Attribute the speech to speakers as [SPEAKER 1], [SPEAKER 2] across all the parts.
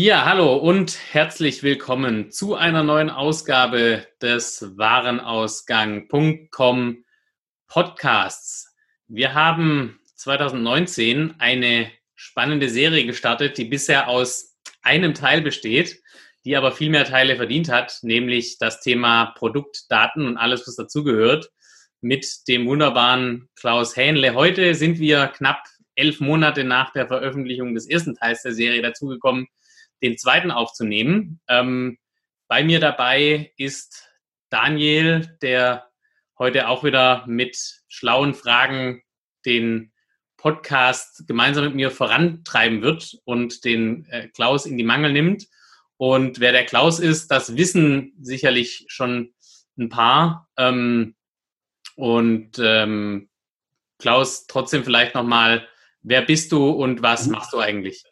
[SPEAKER 1] Ja, hallo und herzlich willkommen zu einer neuen Ausgabe des Warenausgang.com Podcasts. Wir haben 2019 eine spannende Serie gestartet, die bisher aus einem Teil besteht, die aber viel mehr Teile verdient hat, nämlich das Thema Produktdaten und alles, was dazugehört, mit dem wunderbaren Klaus Hähnle. Heute sind wir knapp elf Monate nach der Veröffentlichung des ersten Teils der Serie dazugekommen, den zweiten aufzunehmen. Ähm, bei mir dabei ist Daniel, der heute auch wieder mit schlauen Fragen den Podcast gemeinsam mit mir vorantreiben wird und den äh, Klaus in die Mangel nimmt. Und wer der Klaus ist, das wissen sicherlich schon ein paar. Ähm, und ähm, Klaus, trotzdem vielleicht nochmal, wer bist du und was mhm. machst du eigentlich?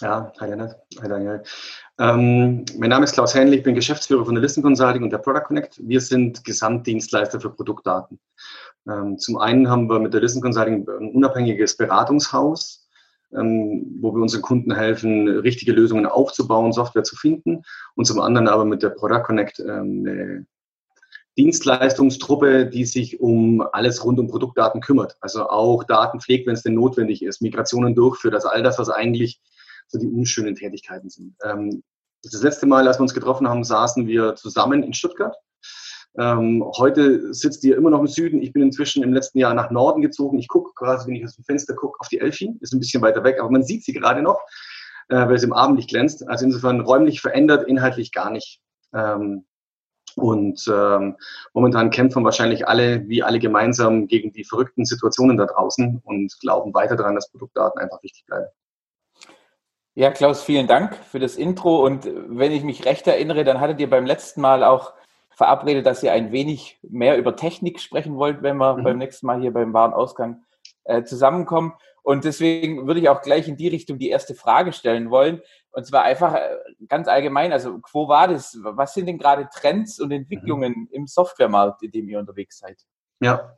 [SPEAKER 2] Ja, hi Janet, hi Daniel. Ähm, mein Name ist Klaus Hähnle, ich bin Geschäftsführer von der Listen Consulting und der Product Connect. Wir sind Gesamtdienstleister für Produktdaten. Ähm, zum einen haben wir mit der Listen Consulting ein unabhängiges Beratungshaus, ähm, wo wir unseren Kunden helfen, richtige Lösungen aufzubauen, Software zu finden. Und zum anderen aber mit der Product Connect ähm, eine Dienstleistungstruppe, die sich um alles rund um Produktdaten kümmert. Also auch Daten pflegt, wenn es denn notwendig ist, Migrationen durchführt, also all das, was eigentlich so die unschönen Tätigkeiten sind. Ähm, das letzte Mal, als wir uns getroffen haben, saßen wir zusammen in Stuttgart. Ähm, heute sitzt ihr immer noch im Süden. Ich bin inzwischen im letzten Jahr nach Norden gezogen. Ich gucke gerade, wenn ich aus dem Fenster gucke, auf die Elfi. Ist ein bisschen weiter weg, aber man sieht sie gerade noch, äh, weil sie im Abendlicht glänzt. Also insofern räumlich verändert, inhaltlich gar nicht. Ähm, und ähm, momentan kämpfen wahrscheinlich alle, wie alle gemeinsam, gegen die verrückten Situationen da draußen und glauben weiter daran, dass Produktdaten einfach wichtig bleiben.
[SPEAKER 3] Ja, Klaus, vielen Dank für das Intro. Und wenn ich mich recht erinnere, dann hattet ihr beim letzten Mal auch verabredet, dass ihr ein wenig mehr über Technik sprechen wollt, wenn wir mhm. beim nächsten Mal hier beim Warenausgang äh, zusammenkommen. Und deswegen würde ich auch gleich in die Richtung die erste Frage stellen wollen. Und zwar einfach äh, ganz allgemein, also wo war das? Was sind denn gerade Trends und Entwicklungen mhm. im Softwaremarkt, in dem ihr unterwegs seid?
[SPEAKER 2] Ja,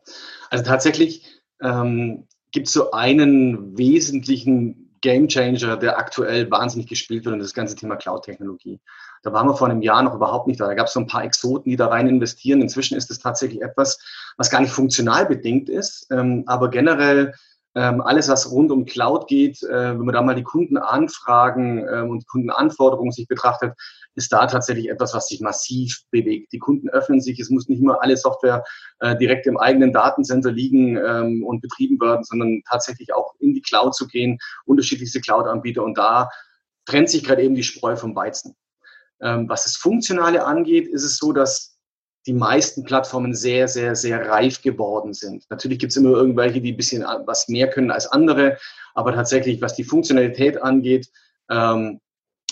[SPEAKER 2] also tatsächlich ähm, gibt es so einen wesentlichen Game Changer, der aktuell wahnsinnig gespielt wird und das ganze Thema Cloud-Technologie. Da waren wir vor einem Jahr noch überhaupt nicht da. Da gab es so ein paar Exoten, die da rein investieren. Inzwischen ist es tatsächlich etwas, was gar nicht funktional bedingt ist, ähm, aber generell ähm, alles, was rund um Cloud geht, äh, wenn man da mal die Kundenanfragen äh, und Kundenanforderungen sich betrachtet, ist da tatsächlich etwas, was sich massiv bewegt. Die Kunden öffnen sich, es muss nicht immer alle Software äh, direkt im eigenen Datencenter liegen ähm, und betrieben werden, sondern tatsächlich auch in die Cloud zu gehen, unterschiedlichste Cloud-Anbieter und da trennt sich gerade eben die Spreu vom Weizen. Ähm, was das Funktionale angeht, ist es so, dass die meisten Plattformen sehr, sehr, sehr reif geworden sind. Natürlich gibt es immer irgendwelche, die ein bisschen was mehr können als andere, aber tatsächlich, was die Funktionalität angeht, ähm,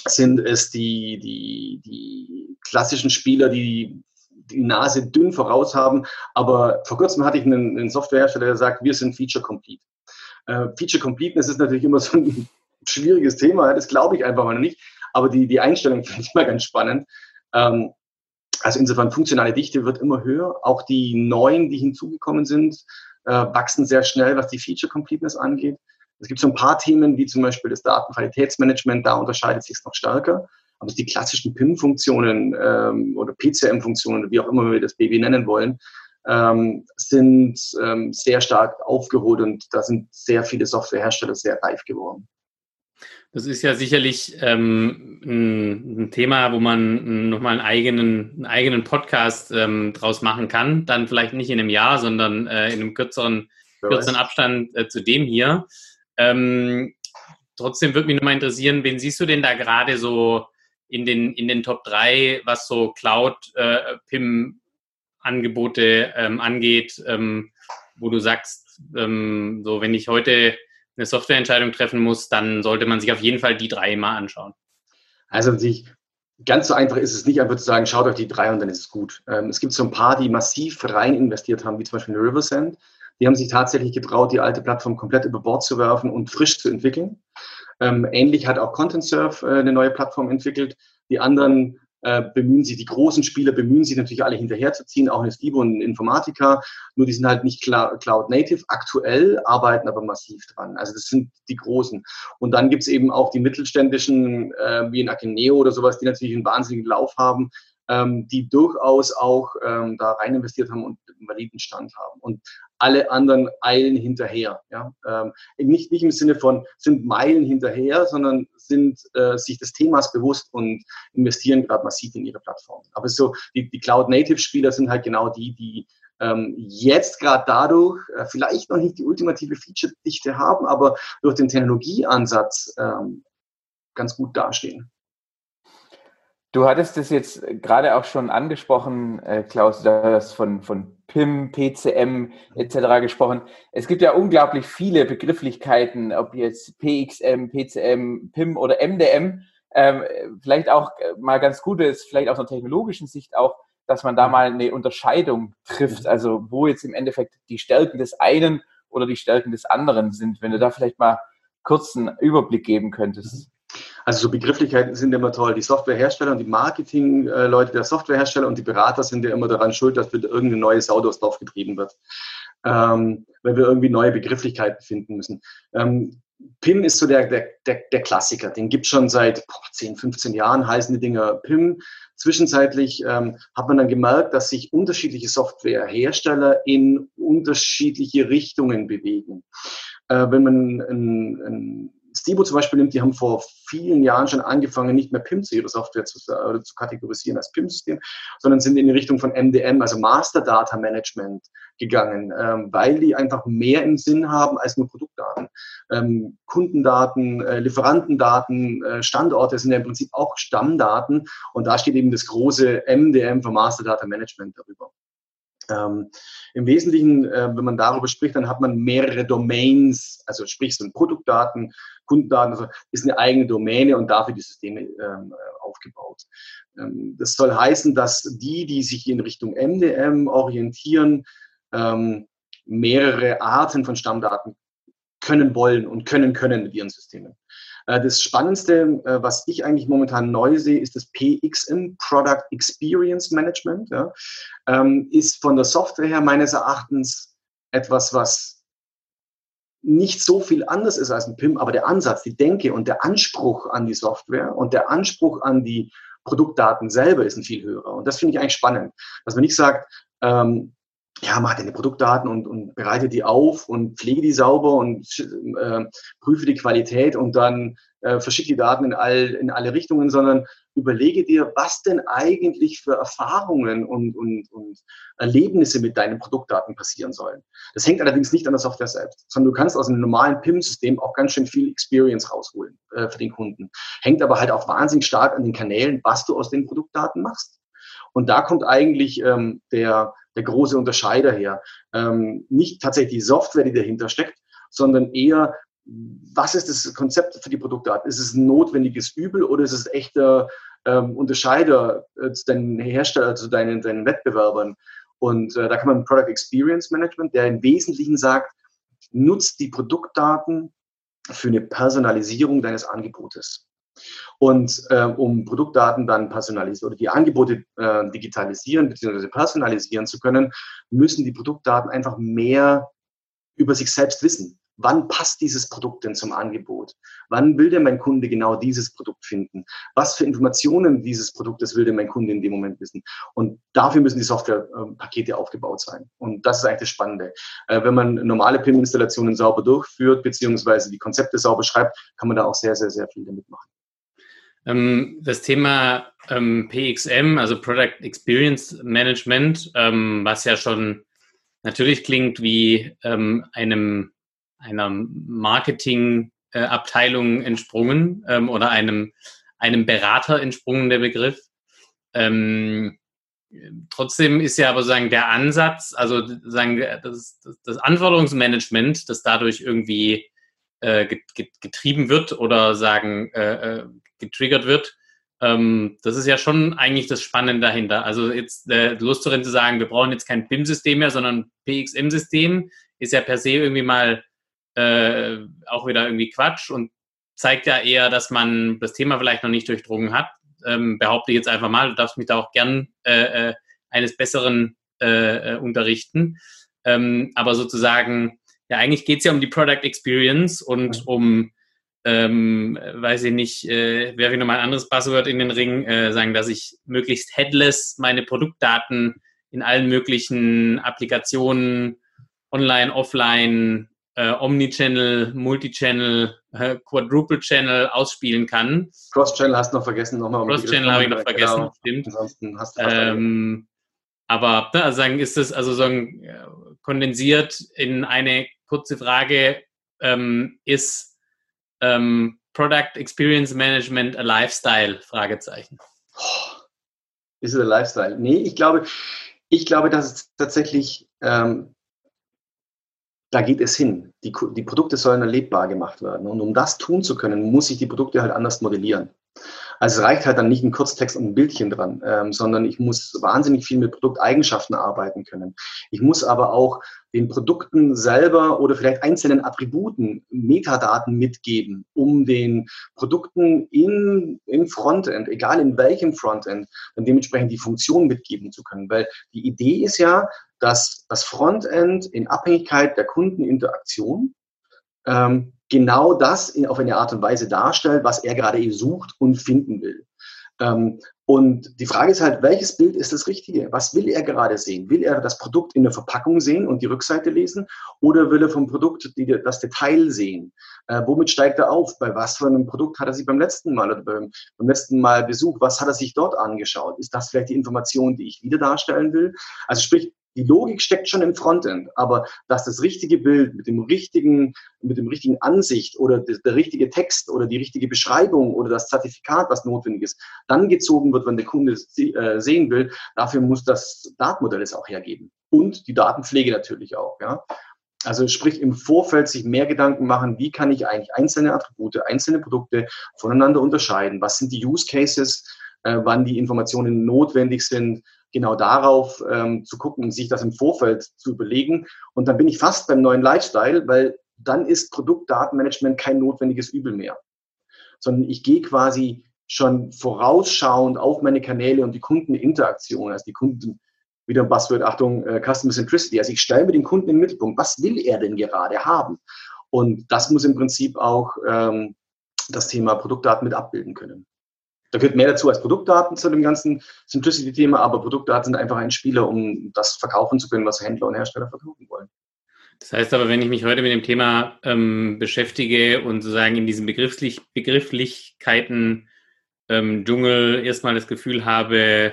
[SPEAKER 2] sind es die, die, die klassischen Spieler, die die Nase dünn voraus haben. Aber vor kurzem hatte ich einen, einen Softwarehersteller, der sagt, wir sind Feature Complete. Äh, Feature Completeness ist natürlich immer so ein schwieriges Thema, das glaube ich einfach mal nicht. Aber die, die Einstellung finde ich immer ganz spannend. Ähm, also insofern funktionale Dichte wird immer höher. Auch die neuen, die hinzugekommen sind, äh, wachsen sehr schnell, was die Feature Completeness angeht. Es gibt so ein paar Themen, wie zum Beispiel das Datenqualitätsmanagement, da unterscheidet sich es noch stärker. Aber die klassischen PIM-Funktionen ähm, oder PCM-Funktionen, wie auch immer wir das Baby nennen wollen, ähm, sind ähm, sehr stark aufgeholt und da sind sehr viele Softwarehersteller sehr reif geworden.
[SPEAKER 1] Das ist ja sicherlich ähm, ein, ein, Thema, wo man nochmal einen eigenen, einen eigenen Podcast ähm, draus machen kann. Dann vielleicht nicht in einem Jahr, sondern äh, in einem kürzeren, kürzeren Abstand äh, zu dem hier. Ähm, trotzdem würde mich nochmal interessieren, wen siehst du denn da gerade so in den, in den Top 3, was so Cloud-PIM-Angebote äh, ähm, angeht, ähm, wo du sagst, ähm, so wenn ich heute eine Softwareentscheidung treffen muss, dann sollte man sich auf jeden Fall die drei mal anschauen.
[SPEAKER 2] Also sich ganz so einfach ist es nicht, einfach zu sagen, schaut euch die drei und dann ist es gut. Ähm, es gibt so ein paar, die massiv rein investiert haben, wie zum Beispiel Riversend. Die haben sich tatsächlich getraut, die alte Plattform komplett über Bord zu werfen und frisch zu entwickeln. Ähm, ähnlich hat auch ContentSurf äh, eine neue Plattform entwickelt. Die anderen äh, bemühen sich, die großen Spieler bemühen sich natürlich alle hinterherzuziehen, auch in Stibo und Informatica, nur die sind halt nicht Cloud Native aktuell, arbeiten aber massiv dran. Also das sind die großen. Und dann gibt's eben auch die mittelständischen, äh, wie in Akeneo oder sowas, die natürlich einen wahnsinnigen Lauf haben, ähm, die durchaus auch ähm, da rein investiert haben und einen validen Stand haben. Und alle anderen eilen hinterher. Ja? Ähm, nicht, nicht im Sinne von sind Meilen hinterher, sondern sind äh, sich des Themas bewusst und investieren gerade massiv in ihre Plattform. Aber so die, die Cloud-Native-Spieler sind halt genau die, die ähm, jetzt gerade dadurch äh, vielleicht noch nicht die ultimative Feature-Dichte haben, aber durch den Technologieansatz ähm, ganz gut dastehen.
[SPEAKER 3] Du hattest es jetzt gerade auch schon angesprochen, äh, Klaus, du hast von, von PIM, PCM etc. gesprochen. Es gibt ja unglaublich viele Begrifflichkeiten, ob jetzt PXM, PCM, PIM oder MDM. Ähm, vielleicht auch äh, mal ganz gut ist, vielleicht aus einer technologischen Sicht auch, dass man da mal eine Unterscheidung trifft, also wo jetzt im Endeffekt die Stärken des einen oder die Stärken des anderen sind. Wenn du da vielleicht mal kurz einen Überblick geben könntest.
[SPEAKER 2] Also so Begrifflichkeiten sind immer toll. Die Softwarehersteller und die Marketingleute der Softwarehersteller und die Berater sind ja immer daran schuld, dass irgendeine neue Sau durchs Dorf getrieben wird. Ähm, weil wir irgendwie neue Begrifflichkeiten finden müssen. Ähm, PIM ist so der, der, der, der Klassiker. Den gibt schon seit boah, 10, 15 Jahren, heißen die Dinger PIM. Zwischenzeitlich ähm, hat man dann gemerkt, dass sich unterschiedliche Softwarehersteller in unterschiedliche Richtungen bewegen. Äh, wenn man ein, ein Stibo zum Beispiel nimmt, die haben vor vielen Jahren schon angefangen, nicht mehr PIM zu ihrer Software zu, äh, zu kategorisieren als PIM-System, sondern sind in die Richtung von MDM, also Master Data Management gegangen, ähm, weil die einfach mehr im Sinn haben als nur Produktdaten. Ähm, Kundendaten, äh, Lieferantendaten, äh, Standorte sind ja im Prinzip auch Stammdaten und da steht eben das große MDM für Master Data Management darüber. Ähm, Im Wesentlichen, äh, wenn man darüber spricht, dann hat man mehrere Domains, also sprich so Produktdaten, Kundendaten, also ist eine eigene Domäne und dafür die Systeme ähm, aufgebaut. Ähm, das soll heißen, dass die, die sich in Richtung MDM orientieren, ähm, mehrere Arten von Stammdaten können wollen und können können mit ihren Systemen. Äh, das Spannendste, äh, was ich eigentlich momentan neu sehe, ist das PXM, Product Experience Management. Ähm, ist von der Software her meines Erachtens etwas, was nicht so viel anders ist als ein PIM, aber der Ansatz, die Denke und der Anspruch an die Software und der Anspruch an die Produktdaten selber ist ein viel höherer. Und das finde ich eigentlich spannend, dass man nicht sagt, ähm, ja, mach deine Produktdaten und, und bereite die auf und pflege die sauber und äh, prüfe die Qualität und dann äh, verschicke die Daten in, all, in alle Richtungen, sondern überlege dir, was denn eigentlich für Erfahrungen und, und, und Erlebnisse mit deinen Produktdaten passieren sollen. Das hängt allerdings nicht an der Software selbst, sondern du kannst aus einem normalen PIM-System auch ganz schön viel Experience rausholen äh, für den Kunden. Hängt aber halt auch wahnsinnig stark an den Kanälen, was du aus den Produktdaten machst. Und da kommt eigentlich ähm, der, der große Unterscheider her. Ähm, nicht tatsächlich die Software, die dahinter steckt, sondern eher, was ist das Konzept für die Produktdaten? Ist es ein notwendiges Übel oder ist es echter ähm, Unterscheider äh, zu deinen Herstellern, zu deinen, deinen Wettbewerbern? Und äh, da kann man Product Experience Management, der im Wesentlichen sagt, nutzt die Produktdaten für eine Personalisierung deines Angebotes. Und äh, um Produktdaten dann personalisieren oder die Angebote äh, digitalisieren bzw. personalisieren zu können, müssen die Produktdaten einfach mehr über sich selbst wissen. Wann passt dieses Produkt denn zum Angebot? Wann will denn mein Kunde genau dieses Produkt finden? Was für Informationen dieses Produktes will denn mein Kunde in dem Moment wissen? Und dafür müssen die Softwarepakete aufgebaut sein. Und das ist eigentlich das Spannende. Äh, wenn man normale PIM-Installationen sauber durchführt, beziehungsweise die Konzepte sauber schreibt, kann man da auch sehr, sehr, sehr viel damit machen.
[SPEAKER 1] Ähm, das Thema ähm, PXM, also Product Experience Management, ähm, was ja schon natürlich klingt wie einem, einer Marketingabteilung entsprungen oder einem, einem Berater entsprungen, der Begriff. Ähm, trotzdem ist ja aber sagen der Ansatz, also sagen das, das, das Anforderungsmanagement, das dadurch irgendwie äh, getrieben wird oder sagen äh, äh getriggert wird. Ähm, das ist ja schon eigentlich das Spannende dahinter. Also jetzt äh, Lust darin zu sagen, wir brauchen jetzt kein PIM-System mehr, sondern PXM-System ist ja per se irgendwie mal äh, auch wieder irgendwie Quatsch und zeigt ja eher, dass man das Thema vielleicht noch nicht durchdrungen hat. ähm, behaupte ich jetzt einfach mal. Du darfst mich da auch gern äh, äh eines Besseren äh, äh, unterrichten. Ähm, aber sozusagen, ja, eigentlich geht es ja um die Product Experience und um, ähm, weiß ich nicht, äh, werfe ich nochmal ein anderes Passwort in den Ring, äh, sagen, dass ich möglichst headless meine Produktdaten in allen möglichen Applikationen, online, offline, äh, Omnichannel, Multichannel, äh, Quadruple-Channel ausspielen kann.
[SPEAKER 2] Cross-Channel hast du noch vergessen. Nochmal
[SPEAKER 1] Cross-Channel habe ich noch vergessen, genau. stimmt. Ansonsten hast du ähm, aber ne, also sagen, ist es also so ein, äh, kondensiert in eine kurze Frage, ähm, ist ähm, Product Experience Management a Lifestyle? Fragezeichen.
[SPEAKER 2] Ist es ein Lifestyle? Nee, ich glaube, ich glaube, dass es tatsächlich, ähm, da geht es hin. Die, die Produkte sollen erlebbar gemacht werden. Und um das tun zu können, muss ich die Produkte halt anders modellieren. Also es reicht halt dann nicht ein Kurztext und ein Bildchen dran, ähm, sondern ich muss wahnsinnig viel mit Produkteigenschaften arbeiten können. Ich muss aber auch den Produkten selber oder vielleicht einzelnen Attributen Metadaten mitgeben, um den Produkten in, im Frontend, egal in welchem Frontend, dann dementsprechend die Funktion mitgeben zu können. Weil die Idee ist ja, dass das Frontend in Abhängigkeit der Kundeninteraktion ähm, genau das in, auf eine Art und Weise darstellt, was er gerade sucht und finden will. Ähm, und die Frage ist halt, welches Bild ist das Richtige? Was will er gerade sehen? Will er das Produkt in der Verpackung sehen und die Rückseite lesen? Oder will er vom Produkt die, das Detail sehen? Äh, womit steigt er auf? Bei was für einem Produkt hat er sich beim letzten Mal oder beim, beim letzten Mal besucht? Was hat er sich dort angeschaut? Ist das vielleicht die Information, die ich wieder darstellen will? Also sprich, die Logik steckt schon im Frontend, aber dass das richtige Bild mit dem richtigen, mit dem richtigen Ansicht oder der, der richtige Text oder die richtige Beschreibung oder das Zertifikat, was notwendig ist, dann gezogen wird, wenn der Kunde es äh, sehen will, dafür muss das Datenmodell es auch hergeben. Und die Datenpflege natürlich auch, ja. Also sprich im Vorfeld sich mehr Gedanken machen, wie kann ich eigentlich einzelne Attribute, einzelne Produkte voneinander unterscheiden? Was sind die Use Cases, äh, wann die Informationen notwendig sind? Genau darauf ähm, zu gucken sich das im Vorfeld zu überlegen. Und dann bin ich fast beim neuen Lifestyle, weil dann ist Produktdatenmanagement kein notwendiges Übel mehr, sondern ich gehe quasi schon vorausschauend auf meine Kanäle und die Kundeninteraktion, also die Kunden, wieder ein Buzzword, Achtung, äh, Customer Centricity. Also ich stelle mir den Kunden im Mittelpunkt. Was will er denn gerade haben? Und das muss im Prinzip auch ähm, das Thema Produktdaten mit abbilden können. Da gehört mehr dazu als Produktdaten zu dem ganzen Simplicity-Thema, aber Produktdaten sind einfach ein Spieler, um das verkaufen zu können, was Händler und Hersteller verkaufen wollen.
[SPEAKER 1] Das heißt aber, wenn ich mich heute mit dem Thema ähm, beschäftige und sozusagen in diesen Begrifflich Begrifflichkeiten ähm, Dschungel erstmal das Gefühl habe,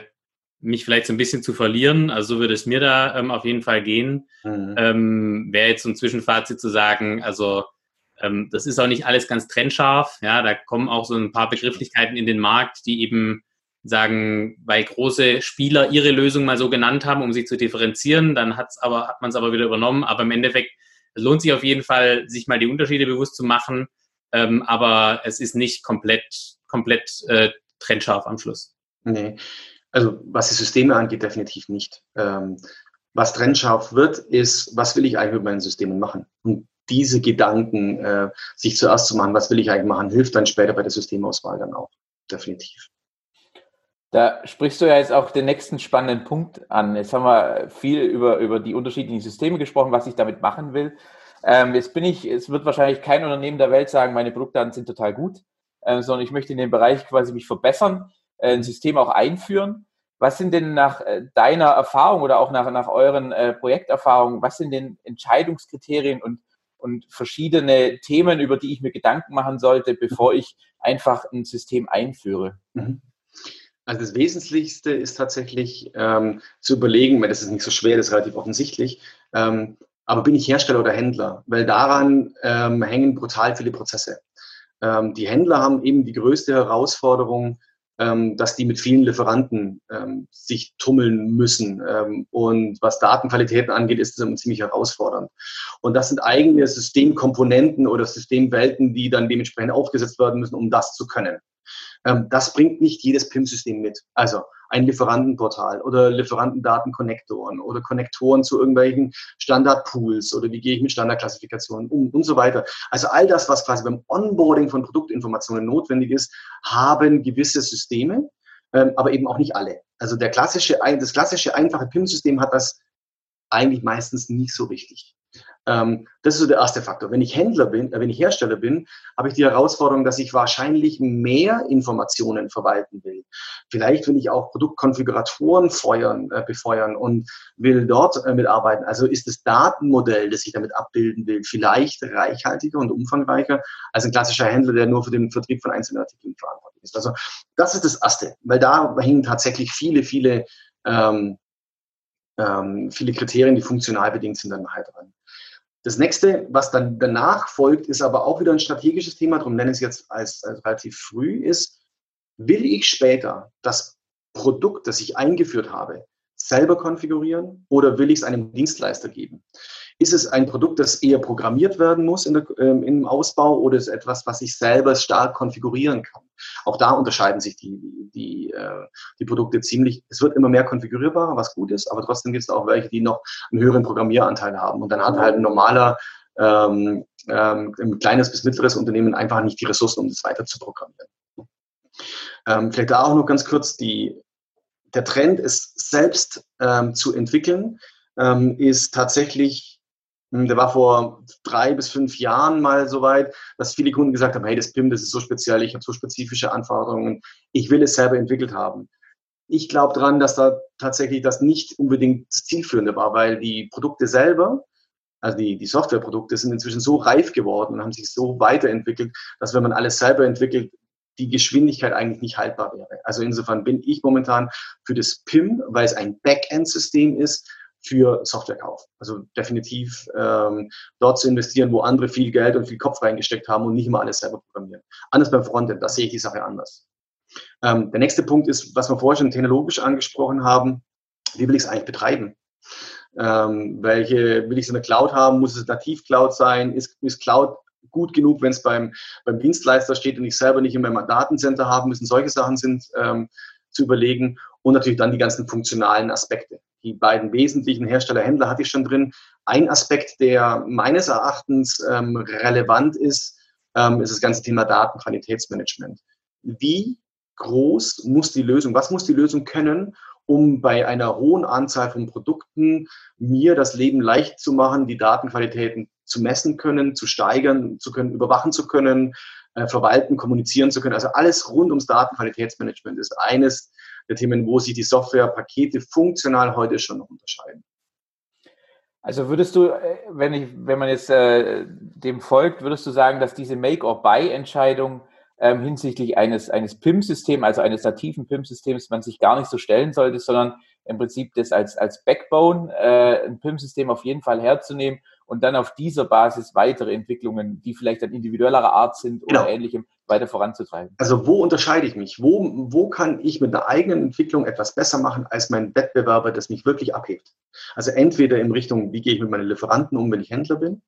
[SPEAKER 1] mich vielleicht so ein bisschen zu verlieren, also so würde es mir da ähm, auf jeden Fall gehen, mhm. ähm, wäre jetzt so ein Zwischenfazit zu sagen, also ähm, das ist auch nicht alles ganz trennscharf. Ja, da kommen auch so ein paar Begrifflichkeiten in den Markt, die eben sagen, weil große Spieler ihre Lösung mal so genannt haben, um sich zu differenzieren, dann hat's aber, hat man es aber wieder übernommen. Aber im Endeffekt lohnt sich auf jeden Fall, sich mal die Unterschiede bewusst zu machen. Ähm, aber es ist nicht komplett, komplett äh, trennscharf am Schluss.
[SPEAKER 2] Nee. Also was die Systeme angeht, definitiv nicht. Ähm, was trennscharf wird, ist, was will ich eigentlich mit meinen Systemen machen? Und diese Gedanken äh, sich zuerst zu machen, was will ich eigentlich machen, hilft dann später bei der Systemauswahl dann auch. Definitiv.
[SPEAKER 3] Da sprichst du ja jetzt auch den nächsten spannenden Punkt an. Jetzt haben wir viel über, über die unterschiedlichen Systeme gesprochen, was ich damit machen will. Ähm, jetzt bin ich, es wird wahrscheinlich kein Unternehmen der Welt sagen, meine Produktdaten sind total gut, äh, sondern ich möchte in dem Bereich quasi mich verbessern, äh, ein System auch einführen. Was sind denn nach äh, deiner Erfahrung oder auch nach, nach euren äh, Projekterfahrungen, was sind denn Entscheidungskriterien und und verschiedene Themen, über die ich mir Gedanken machen sollte, bevor ich einfach ein System einführe? Mhm.
[SPEAKER 2] Also das Wesentlichste ist tatsächlich ähm, zu überlegen, weil das ist nicht so schwer, das ist relativ offensichtlich, ähm, aber bin ich Hersteller oder Händler? Weil daran ähm, hängen brutal viele Prozesse. Ähm, die Händler haben eben die größte Herausforderung, ähm, dass die mit vielen Lieferanten ähm, sich tummeln müssen. Ähm, und was Datenqualitäten angeht, ist das ziemlich herausfordernd. Und das sind eigene Systemkomponenten oder Systemwelten, die dann dementsprechend aufgesetzt werden müssen, um das zu können. Ähm, das bringt nicht jedes PIM-System mit. Also ein Lieferantenportal oder Lieferantendatenkonnektoren oder Konnektoren zu irgendwelchen Standardpools oder wie gehe ich mit Standardklassifikationen um und so weiter. Also all das, was quasi beim Onboarding von Produktinformationen notwendig ist, haben gewisse Systeme. ähm, aber eben auch nicht alle. Also der klassische, das klassische einfache PIM-System hat das eigentlich meistens nicht so richtig. Ähm, das ist so der erste Faktor. Wenn ich Händler bin, äh, wenn ich Hersteller bin, habe ich die Herausforderung, dass ich wahrscheinlich mehr Informationen verwalten will. Vielleicht will ich auch Produktkonfiguratoren feuern, äh, befeuern und will dort äh, mitarbeiten. Also ist das Datenmodell, das ich damit abbilden will, vielleicht reichhaltiger und umfangreicher als ein klassischer Händler, der nur für den Vertrieb von einzelnen Artikeln verantwortlich ist. Also das ist das Erste, weil da hängen tatsächlich viele, viele ähm, ähm, viele Kriterien, die funktional bedingt sind, dann nachher dran. Das nächste, was dann danach folgt, ist aber auch wieder ein strategisches Thema, darum nenne ich es jetzt als, als relativ früh, ist, will ich später das Produkt, das ich eingeführt habe, selber konfigurieren oder will ich es einem Dienstleister geben? Ist es ein Produkt, das eher programmiert werden muss in der, ähm, im Ausbau oder ist es etwas, was ich selber stark konfigurieren kann? Auch da unterscheiden sich die, die, äh, die Produkte ziemlich. Es wird immer mehr konfigurierbarer, was gut ist, aber trotzdem gibt es auch welche, die noch einen höheren Programmieranteil haben. Und dann hat halt ein normaler, ähm, ähm, ein kleines bis mittleres Unternehmen einfach nicht die Ressourcen, um das weiter zu programmieren. Ähm, vielleicht da auch noch ganz kurz die, der Trend, es selbst ähm, zu entwickeln, ähm, ist tatsächlich der war vor drei bis fünf Jahren mal so weit, dass viele Kunden gesagt haben, hey, das PIM, das ist so speziell, ich habe so spezifische Anforderungen, ich will es selber entwickelt haben. Ich glaube daran, dass da tatsächlich das nicht unbedingt das Zielführende war, weil die Produkte selber, also die, die Softwareprodukte sind inzwischen so reif geworden und haben sich so weiterentwickelt, dass wenn man alles selber entwickelt, die Geschwindigkeit eigentlich nicht haltbar wäre. Also insofern bin ich momentan für das PIM, weil es ein Backend-System ist, für Softwarekauf. Also definitiv ähm, dort zu investieren, wo andere viel Geld und viel Kopf reingesteckt haben und nicht immer alles selber programmieren. Anders beim Frontend, da sehe ich die Sache anders. Ähm, der nächste Punkt ist, was wir vorher schon technologisch angesprochen haben, wie will ich es eigentlich betreiben? Ähm, welche will ich es in der Cloud haben? Muss es nativ Cloud sein? Ist, ist Cloud gut genug, wenn es beim, beim Dienstleister steht und ich selber nicht in meinem Datencenter haben müssen? Solche Sachen sind ähm, zu überlegen und natürlich dann die ganzen funktionalen Aspekte die beiden wesentlichen Hersteller-Händler hatte ich schon drin. Ein Aspekt, der meines Erachtens ähm, relevant ist, ähm, ist das ganze Thema Datenqualitätsmanagement. Wie groß muss die Lösung, was muss die Lösung können, um bei einer hohen Anzahl von Produkten mir das Leben leicht zu machen, die Datenqualitäten zu messen können, zu steigern zu können, überwachen zu können, äh, verwalten, kommunizieren zu können. Also alles rund ums Datenqualitätsmanagement ist eines der Themen, wo sich die Softwarepakete funktional heute schon noch unterscheiden.
[SPEAKER 3] Also würdest du, äh, wenn, ich, wenn man jetzt äh, dem folgt, würdest du sagen, dass diese Make-or-Buy-Entscheidung ähm, hinsichtlich eines, eines PIM-Systems, also eines nativen PIM-Systems, man sich gar nicht so stellen sollte, sondern im Prinzip das als, als Backbone, äh, ein PIM-System auf jeden Fall herzunehmen und dann auf dieser Basis weitere Entwicklungen, die vielleicht dann individuellerer Art sind oder genau. ähnlichem, weiter voranzutreiben.
[SPEAKER 2] Also wo unterscheide ich mich? Wo, wo kann ich mit der eigenen Entwicklung etwas besser machen als mein Wettbewerber, das mich wirklich abhebt? Also entweder in Richtung, wie gehe ich mit meinen Lieferanten um, wenn ich Händler bin,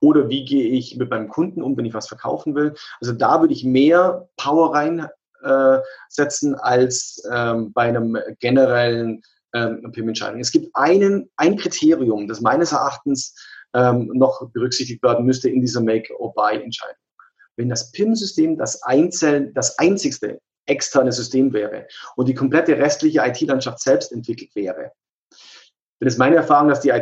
[SPEAKER 2] oder wie gehe ich mit meinem Kunden um, wenn ich was verkaufen will. Also da würde ich mehr Power reinsetzen äh, als ähm, bei einem generellen ähm, PIM-Entscheidung. Es gibt einen, ein Kriterium, das meines Erachtens ähm, noch berücksichtigt werden müsste in dieser Make-or-Buy-Entscheidung. Wenn das PIM-System das, das einzigste externe System wäre und die komplette restliche IT-Landschaft selbst entwickelt wäre, dann ist meine Erfahrung, dass die,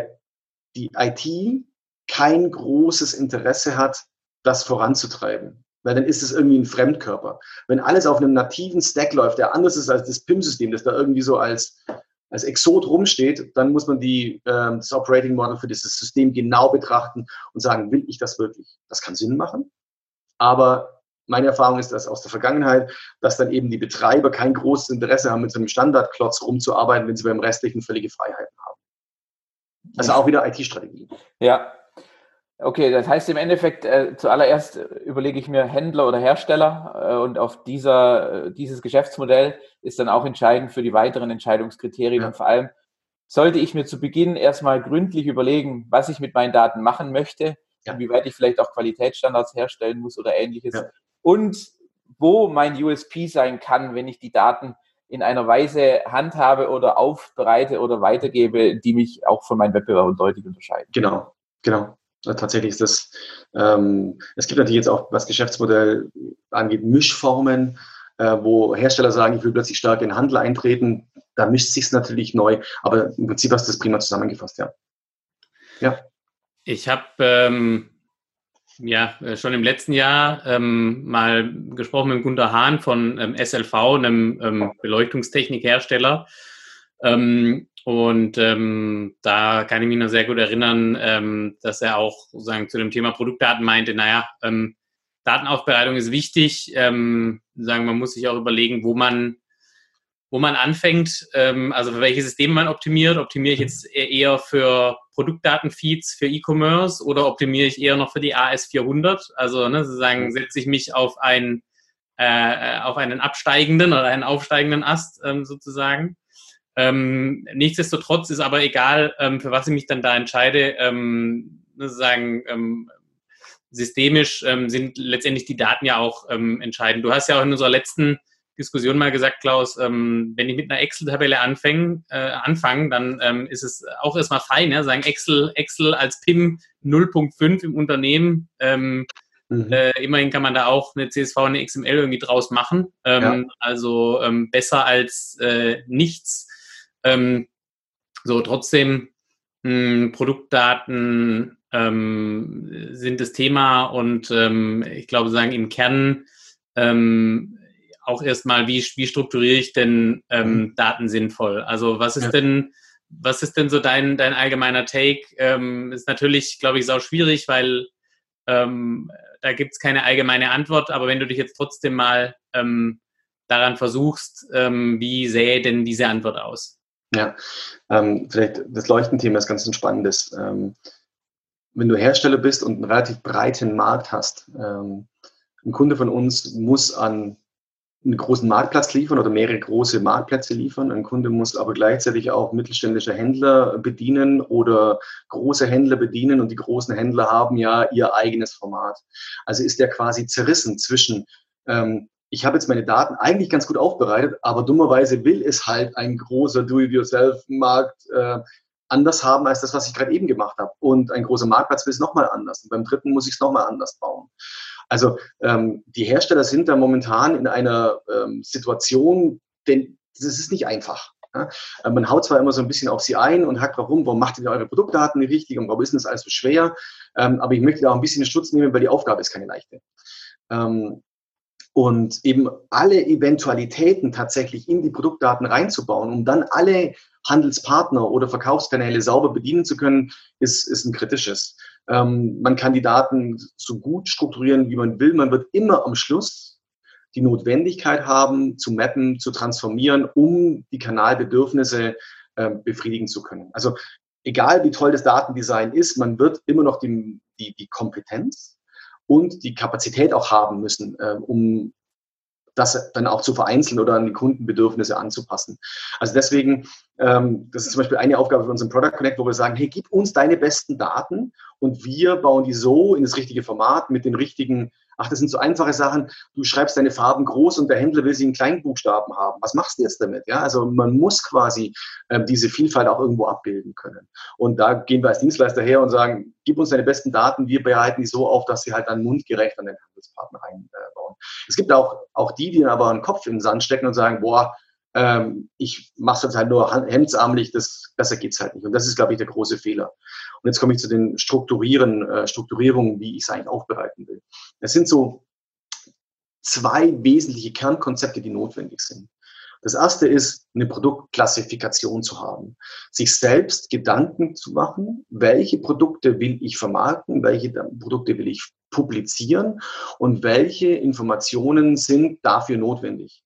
[SPEAKER 2] die IT kein großes Interesse hat, das voranzutreiben. Weil dann ist es irgendwie ein Fremdkörper. Wenn alles auf einem nativen Stack läuft, der anders ist als das PIM-System, das da irgendwie so als als Exot rumsteht, dann muss man die, äh, das Operating Model für dieses System genau betrachten und sagen, will ich das wirklich? Das kann Sinn machen, aber meine Erfahrung ist, dass aus der Vergangenheit, dass dann eben die Betreiber kein großes Interesse haben, mit so einem Standardklotz rumzuarbeiten, wenn sie beim restlichen völlige Freiheiten haben. Also auch wieder IT-Strategie.
[SPEAKER 3] Ja, Okay, das heißt im Endeffekt, äh, zuallererst überlege ich mir Händler oder Hersteller äh, und auf dieser, äh, dieses Geschäftsmodell ist dann auch entscheidend für die weiteren Entscheidungskriterien ja. und vor allem sollte ich mir zu Beginn erstmal gründlich überlegen, was ich mit meinen Daten machen möchte, ja. inwieweit ich vielleicht auch Qualitätsstandards herstellen muss oder ähnliches ja. und wo mein USP sein kann, wenn ich die Daten in einer Weise handhabe oder aufbereite oder weitergebe, die mich auch von meinen Wettbewerbern deutlich unterscheiden.
[SPEAKER 2] Genau, genau. Tatsächlich ist das, ähm, es gibt natürlich jetzt auch, was Geschäftsmodell angeht, Mischformen. äh, wo Hersteller sagen, ich will plötzlich stark in den Handel eintreten. Da mischt sich natürlich neu, aber im Prinzip hast du das prima zusammengefasst, ja.
[SPEAKER 1] Ja. Ich habe ähm, ja äh, schon im letzten Jahr ähm, mal gesprochen mit Gunter Hahn von ähm, SLV, einem ähm, Beleuchtungstechnikhersteller. Ähm, und ähm, da kann ich mich noch sehr gut erinnern, ähm, dass er auch sagen, zu dem Thema Produktdaten meinte, naja, ähm, Datenaufbereitung ist wichtig. Ähm, sagen, man muss sich auch überlegen, wo man, wo man anfängt, ähm, also für welche Systeme man optimiert. Optimiere ich jetzt eher für Produktdatenfeeds für E-Commerce oder optimiere ich eher noch für die AS400? Also ne, sozusagen setze ich mich auf, ein, äh, auf einen absteigenden oder einen aufsteigenden Ast ähm, sozusagen. Ähm, nichtsdestotrotz ist aber egal, ähm, für was ich mich dann da entscheide, ähm, sozusagen ähm, systemisch ähm, sind letztendlich die Daten ja auch ähm, entscheidend. Du hast ja auch in unserer letzten Diskussion mal gesagt, Klaus, wenn ich mit einer Excel-Tabelle anfange, äh, anfange, dann ist es auch erstmal fein, ja, sagen Excel, Excel als PIM 0.5 im Unternehmen. Mhm. äh, immerhin kann man da auch eine CSV, eine XML irgendwie draus machen. Ähm, ja. Also ähm, besser als äh, nichts. Ähm, so, trotzdem mh, hm, Produktdaten ähm, sind das Thema und ähm, ich glaube, sagen im Kern ähm, auch erstmal, wie, wie strukturiere ich denn ähm, mhm. Daten sinnvoll? Also was ist ja. denn, was ist denn so dein, dein allgemeiner Take? Ähm, ist natürlich, glaube ich, sau schwierig, weil ähm, da gibt es keine allgemeine Antwort, aber wenn du dich jetzt trotzdem mal ähm, daran versuchst, ähm, wie sähe denn diese Antwort aus?
[SPEAKER 2] Ja, ähm, vielleicht das Leuchtenthema ist ganz ein spannendes. Ähm, wenn du Hersteller bist und einen relativ breiten Markt hast, ähm, ein Kunde von uns muss an einen großen Marktplatz liefern oder mehrere große Marktplätze liefern. Ein Kunde muss aber gleichzeitig auch mittelständische Händler bedienen oder große Händler bedienen und die großen Händler haben ja ihr eigenes Format. Also ist der quasi zerrissen zwischen ähm, ich habe jetzt meine Daten eigentlich ganz gut aufbereitet, aber dummerweise will es halt ein großer Do-it-yourself-Markt äh, anders haben als das, was ich gerade eben gemacht habe. Und ein großer Marktplatz will es nochmal anders. Und beim dritten muss ich es nochmal anders bauen. Also ähm, die Hersteller sind da momentan in einer ähm, Situation, denn das ist nicht einfach. Ja? Äh, man haut zwar immer so ein bisschen auf sie ein und hackt warum, warum macht ihr eure Produktdaten nicht richtig und warum ist das alles so schwer? Ähm, aber ich möchte da auch ein bisschen Schutz nehmen, weil die Aufgabe ist keine leichte. Ähm, und eben alle Eventualitäten tatsächlich in die Produktdaten reinzubauen, um dann alle Handelspartner oder Verkaufskanäle sauber bedienen zu können, ist, ist ein kritisches. Ähm, man kann die Daten so gut strukturieren, wie man will. Man wird immer am Schluss die Notwendigkeit haben, zu mappen, zu transformieren, um die Kanalbedürfnisse äh, befriedigen zu können. Also egal wie toll das Datendesign ist, man wird immer noch die, die, die Kompetenz und die Kapazität auch haben müssen, äh, um das dann auch zu vereinzeln oder an die Kundenbedürfnisse anzupassen. Also deswegen, ähm, das ist zum Beispiel eine Aufgabe für unseren Product Connect, wo wir sagen, hey, gib uns deine besten Daten und wir bauen die so in das richtige Format mit den richtigen Ach, das sind so einfache Sachen. Du schreibst deine Farben groß und der Händler will sie in Kleinbuchstaben haben. Was machst du jetzt damit? Ja, also man muss quasi ähm, diese Vielfalt auch irgendwo abbilden können. Und da gehen wir als Dienstleister her und sagen, gib uns deine besten Daten. Wir bereiten die so auf, dass sie halt dann mundgerecht an den Handelspartner einbauen. Es gibt auch, auch die, die dann aber einen Kopf in den Sand stecken und sagen, boah, ähm, ich mache es halt nur hemdsarmlich, das, besser geht's halt nicht. Und das ist, glaube ich, der große Fehler. Und jetzt komme ich zu den Strukturieren, äh, Strukturierungen, wie ich es eigentlich aufbereiten will. Es sind so zwei wesentliche Kernkonzepte, die notwendig sind. Das erste ist, eine Produktklassifikation zu haben. Sich selbst Gedanken zu machen, welche Produkte will ich vermarkten, welche Produkte will ich publizieren und welche Informationen sind dafür notwendig.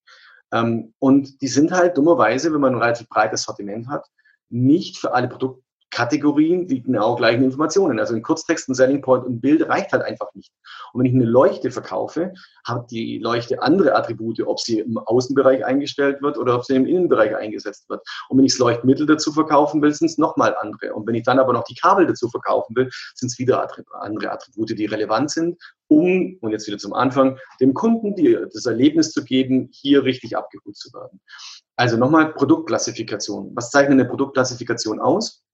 [SPEAKER 2] Ähm, und die sind halt dummerweise, wenn man ein relativ breites Sortiment hat, nicht für alle Produkte Kategorien die genau gleichen Informationen. Also ein Kurztext, ein Selling Point und Bild reicht halt einfach nicht. Und wenn ich eine Leuchte verkaufe, hat die Leuchte andere Attribute, ob sie im Außenbereich eingestellt wird oder ob sie im Innenbereich eingesetzt wird. Und wenn ich das Leuchtmittel dazu verkaufen will, sind es nochmal andere. Und wenn ich dann aber noch die Kabel dazu verkaufen will, sind es wieder andere Attribute, die relevant sind, um, und jetzt wieder zum Anfang, dem Kunden die, das Erlebnis zu geben, hier richtig abgeholt zu werden. Also nochmal Produktklassifikation. Was zeichnet eine Produktklassifikation aus?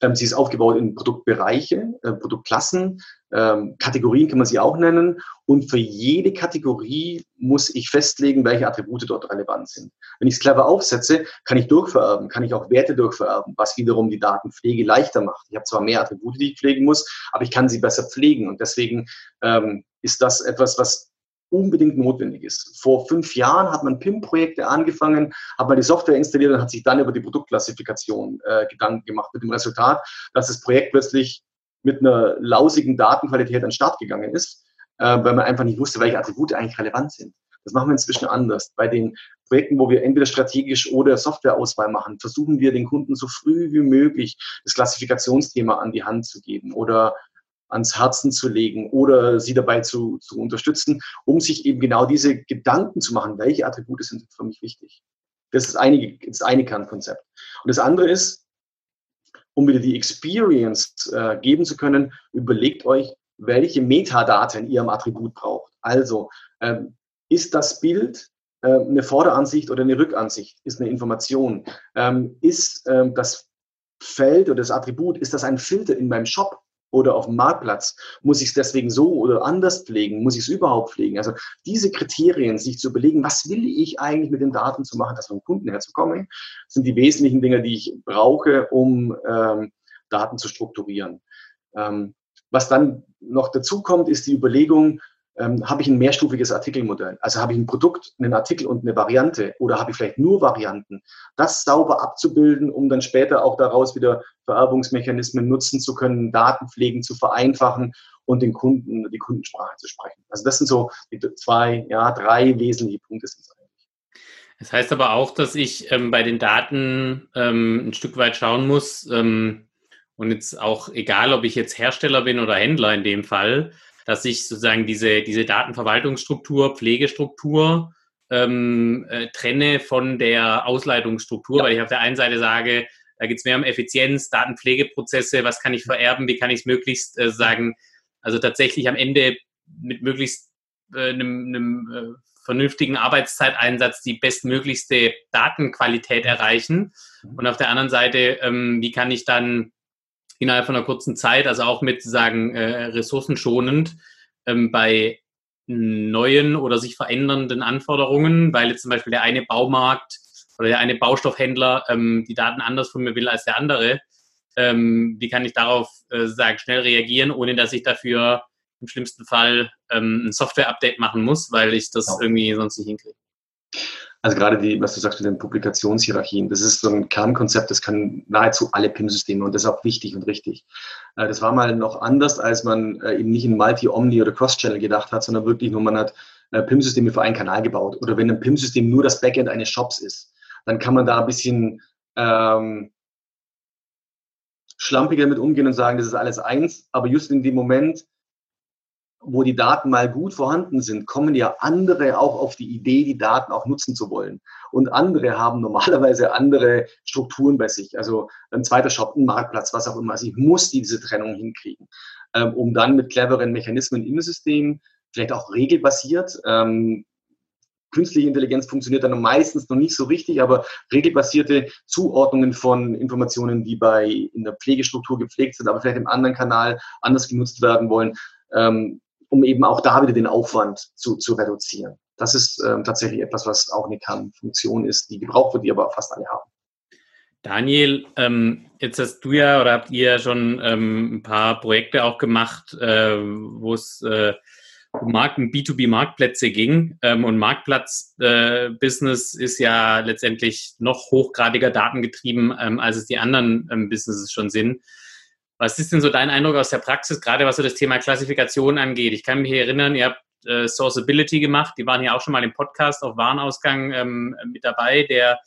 [SPEAKER 2] Ähm, sie ist aufgebaut in Produktbereiche, äh, Produktklassen, ähm, Kategorien kann man sie auch nennen. Und für jede Kategorie muss ich festlegen, welche Attribute dort relevant sind. Wenn ich es clever aufsetze, kann ich durchvererben, kann ich auch Werte durchvererben, was wiederum die Datenpflege leichter macht. Ich habe zwar mehr Attribute, die ich pflegen muss, aber ich kann sie besser pflegen. Und deswegen ähm, ist das etwas, was unbedingt notwendig ist. Vor fünf Jahren hat man PIM-Projekte angefangen, hat man die Software installiert und hat sich dann über die Produktklassifikation äh, Gedanken gemacht, mit dem Resultat, dass das Projekt plötzlich mit einer lausigen Datenqualität an den Start gegangen ist, äh, weil man einfach nicht wusste, welche Attribute eigentlich relevant sind. Das machen wir inzwischen anders. Bei den Projekten, wo wir entweder strategisch oder Softwareauswahl machen, versuchen wir den Kunden so früh wie möglich das Klassifikationsthema an die Hand zu geben oder ans Herzen zu legen oder sie dabei zu, zu unterstützen, um sich eben genau diese Gedanken zu machen, welche Attribute sind für mich wichtig. Das ist, eine, das eine Kernkonzept. Und das andere ist, um wieder die Experience äh, geben zu können, überlegt euch, welche Metadaten ihr am Attribut braucht. Also, ähm, ist das Bild äh, eine Vorderansicht oder eine Rückansicht? Ist eine Information? Ähm, ist ähm, das Feld oder das Attribut, ist das ein Filter in meinem Shop? Oder auf dem Marktplatz? Muss ich es deswegen so oder anders pflegen? Muss ich es überhaupt pflegen? Also diese Kriterien, sich zu überlegen, was will ich eigentlich mit den Daten zu machen, dass vom Kunden herzukommen, sind die wesentlichen Dinge, die ich brauche, um ähm, Daten zu strukturieren. Ähm, was dann noch dazu kommt, ist die Überlegung, ähm, habe ich ein mehrstufiges Artikelmodell. Also habe ich ein Produkt, einen Artikel und eine Variante oder habe ich vielleicht nur Varianten. Das sauber abzubilden, um dann später auch daraus wieder Vererbungsmechanismen nutzen zu können, Datenpflegen zu vereinfachen und den Kunden die Kundensprache zu sprechen. Also das sind so die zwei, ja, drei wesentliche Punkte sind eigentlich.
[SPEAKER 1] Das heißt aber auch, dass ich ähm, bei den Daten ähm, ein Stück weit schauen muss, ähm, und jetzt auch egal, ob ich jetzt Hersteller bin oder Händler in dem Fall, dass ich sozusagen diese, diese Datenverwaltungsstruktur, Pflegestruktur ähm, äh, trenne von der Ausleitungsstruktur, ja. weil ich auf der einen Seite sage, da geht es mehr um Effizienz, Datenpflegeprozesse, was kann ich vererben, wie kann ich es möglichst äh, sagen, also tatsächlich am Ende mit möglichst äh, einem, einem äh, vernünftigen Arbeitszeiteinsatz die bestmöglichste Datenqualität erreichen. Mhm. Und auf der anderen Seite, ähm, wie kann ich dann innerhalb von einer kurzen Zeit, also auch mit sagen äh, ressourcenschonend ähm, bei neuen oder sich verändernden Anforderungen, weil jetzt zum Beispiel der eine Baumarkt oder der eine Baustoffhändler ähm, die Daten anders von mir will als der andere. Ähm, wie kann ich darauf äh, sagen, schnell reagieren, ohne dass ich dafür im schlimmsten Fall ähm, ein Software-Update machen muss, weil ich das ja. irgendwie sonst nicht hinkriege?
[SPEAKER 2] Also gerade die, was du sagst mit den Publikationshierarchien, das ist so ein Kernkonzept, das kann nahezu alle PIM-Systeme und das ist auch wichtig und richtig. Äh, das war mal noch anders, als man äh, eben nicht in Multi, Omni oder Cross-Channel gedacht hat, sondern wirklich nur man hat äh, PIM-Systeme für einen Kanal gebaut. Oder wenn ein PIM-System nur das Backend eines Shops ist, dann kann man da ein bisschen ähm, schlampiger mit umgehen und sagen, das ist alles eins. Aber just in dem Moment, wo die Daten mal gut vorhanden sind, kommen ja andere auch auf die Idee, die Daten auch nutzen zu wollen. Und andere haben normalerweise andere Strukturen bei sich. Also ein zweiter Shop, ein Marktplatz, was auch immer. Also ich muss diese Trennung hinkriegen, ähm, um dann mit cleveren Mechanismen im System, vielleicht auch regelbasiert, ähm, künstliche Intelligenz funktioniert dann meistens noch nicht so richtig, aber regelbasierte Zuordnungen von Informationen, die bei in der Pflegestruktur gepflegt sind, aber vielleicht im anderen Kanal anders genutzt werden wollen, ähm, um eben auch da wieder den Aufwand zu, zu reduzieren. Das ist ähm, tatsächlich etwas, was auch eine Kernfunktion ist, die gebraucht wird, die aber fast alle haben.
[SPEAKER 1] Daniel, ähm, jetzt hast du ja oder habt ihr schon ähm, ein paar Projekte auch gemacht, äh, wo es äh, um Marken, B2B-Marktplätze ging. Ähm, und Marktplatz-Business äh, ist ja letztendlich noch hochgradiger datengetrieben, ähm, als es die anderen ähm, Businesses schon sind. Was ist denn so dein Eindruck aus der Praxis, gerade was so das Thema Klassifikation angeht? Ich kann mich erinnern, ihr habt äh, Sourceability gemacht, die waren ja auch schon mal im Podcast auf Warenausgang ähm, mit dabei, der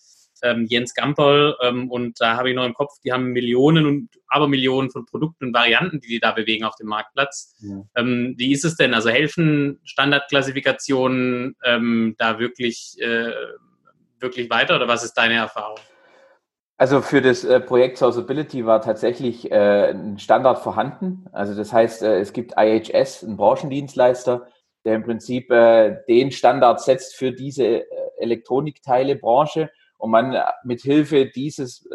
[SPEAKER 1] ähm, Jens Gamperl ähm, und da habe ich noch im Kopf, die haben Millionen und Abermillionen von Produkten und Varianten, die die da bewegen auf dem Marktplatz. Ja. Ähm, wie ist es denn? Also helfen Standardklassifikationen ähm, da wirklich, äh, wirklich weiter oder was ist deine Erfahrung?
[SPEAKER 3] Also für das äh, Projekt Sourceability war tatsächlich äh, ein Standard vorhanden. Also das heißt, äh, es gibt IHS, einen Branchendienstleister, der im Prinzip den Standard setzt für diese Elektronikteilebranche und man mit Hilfe dieses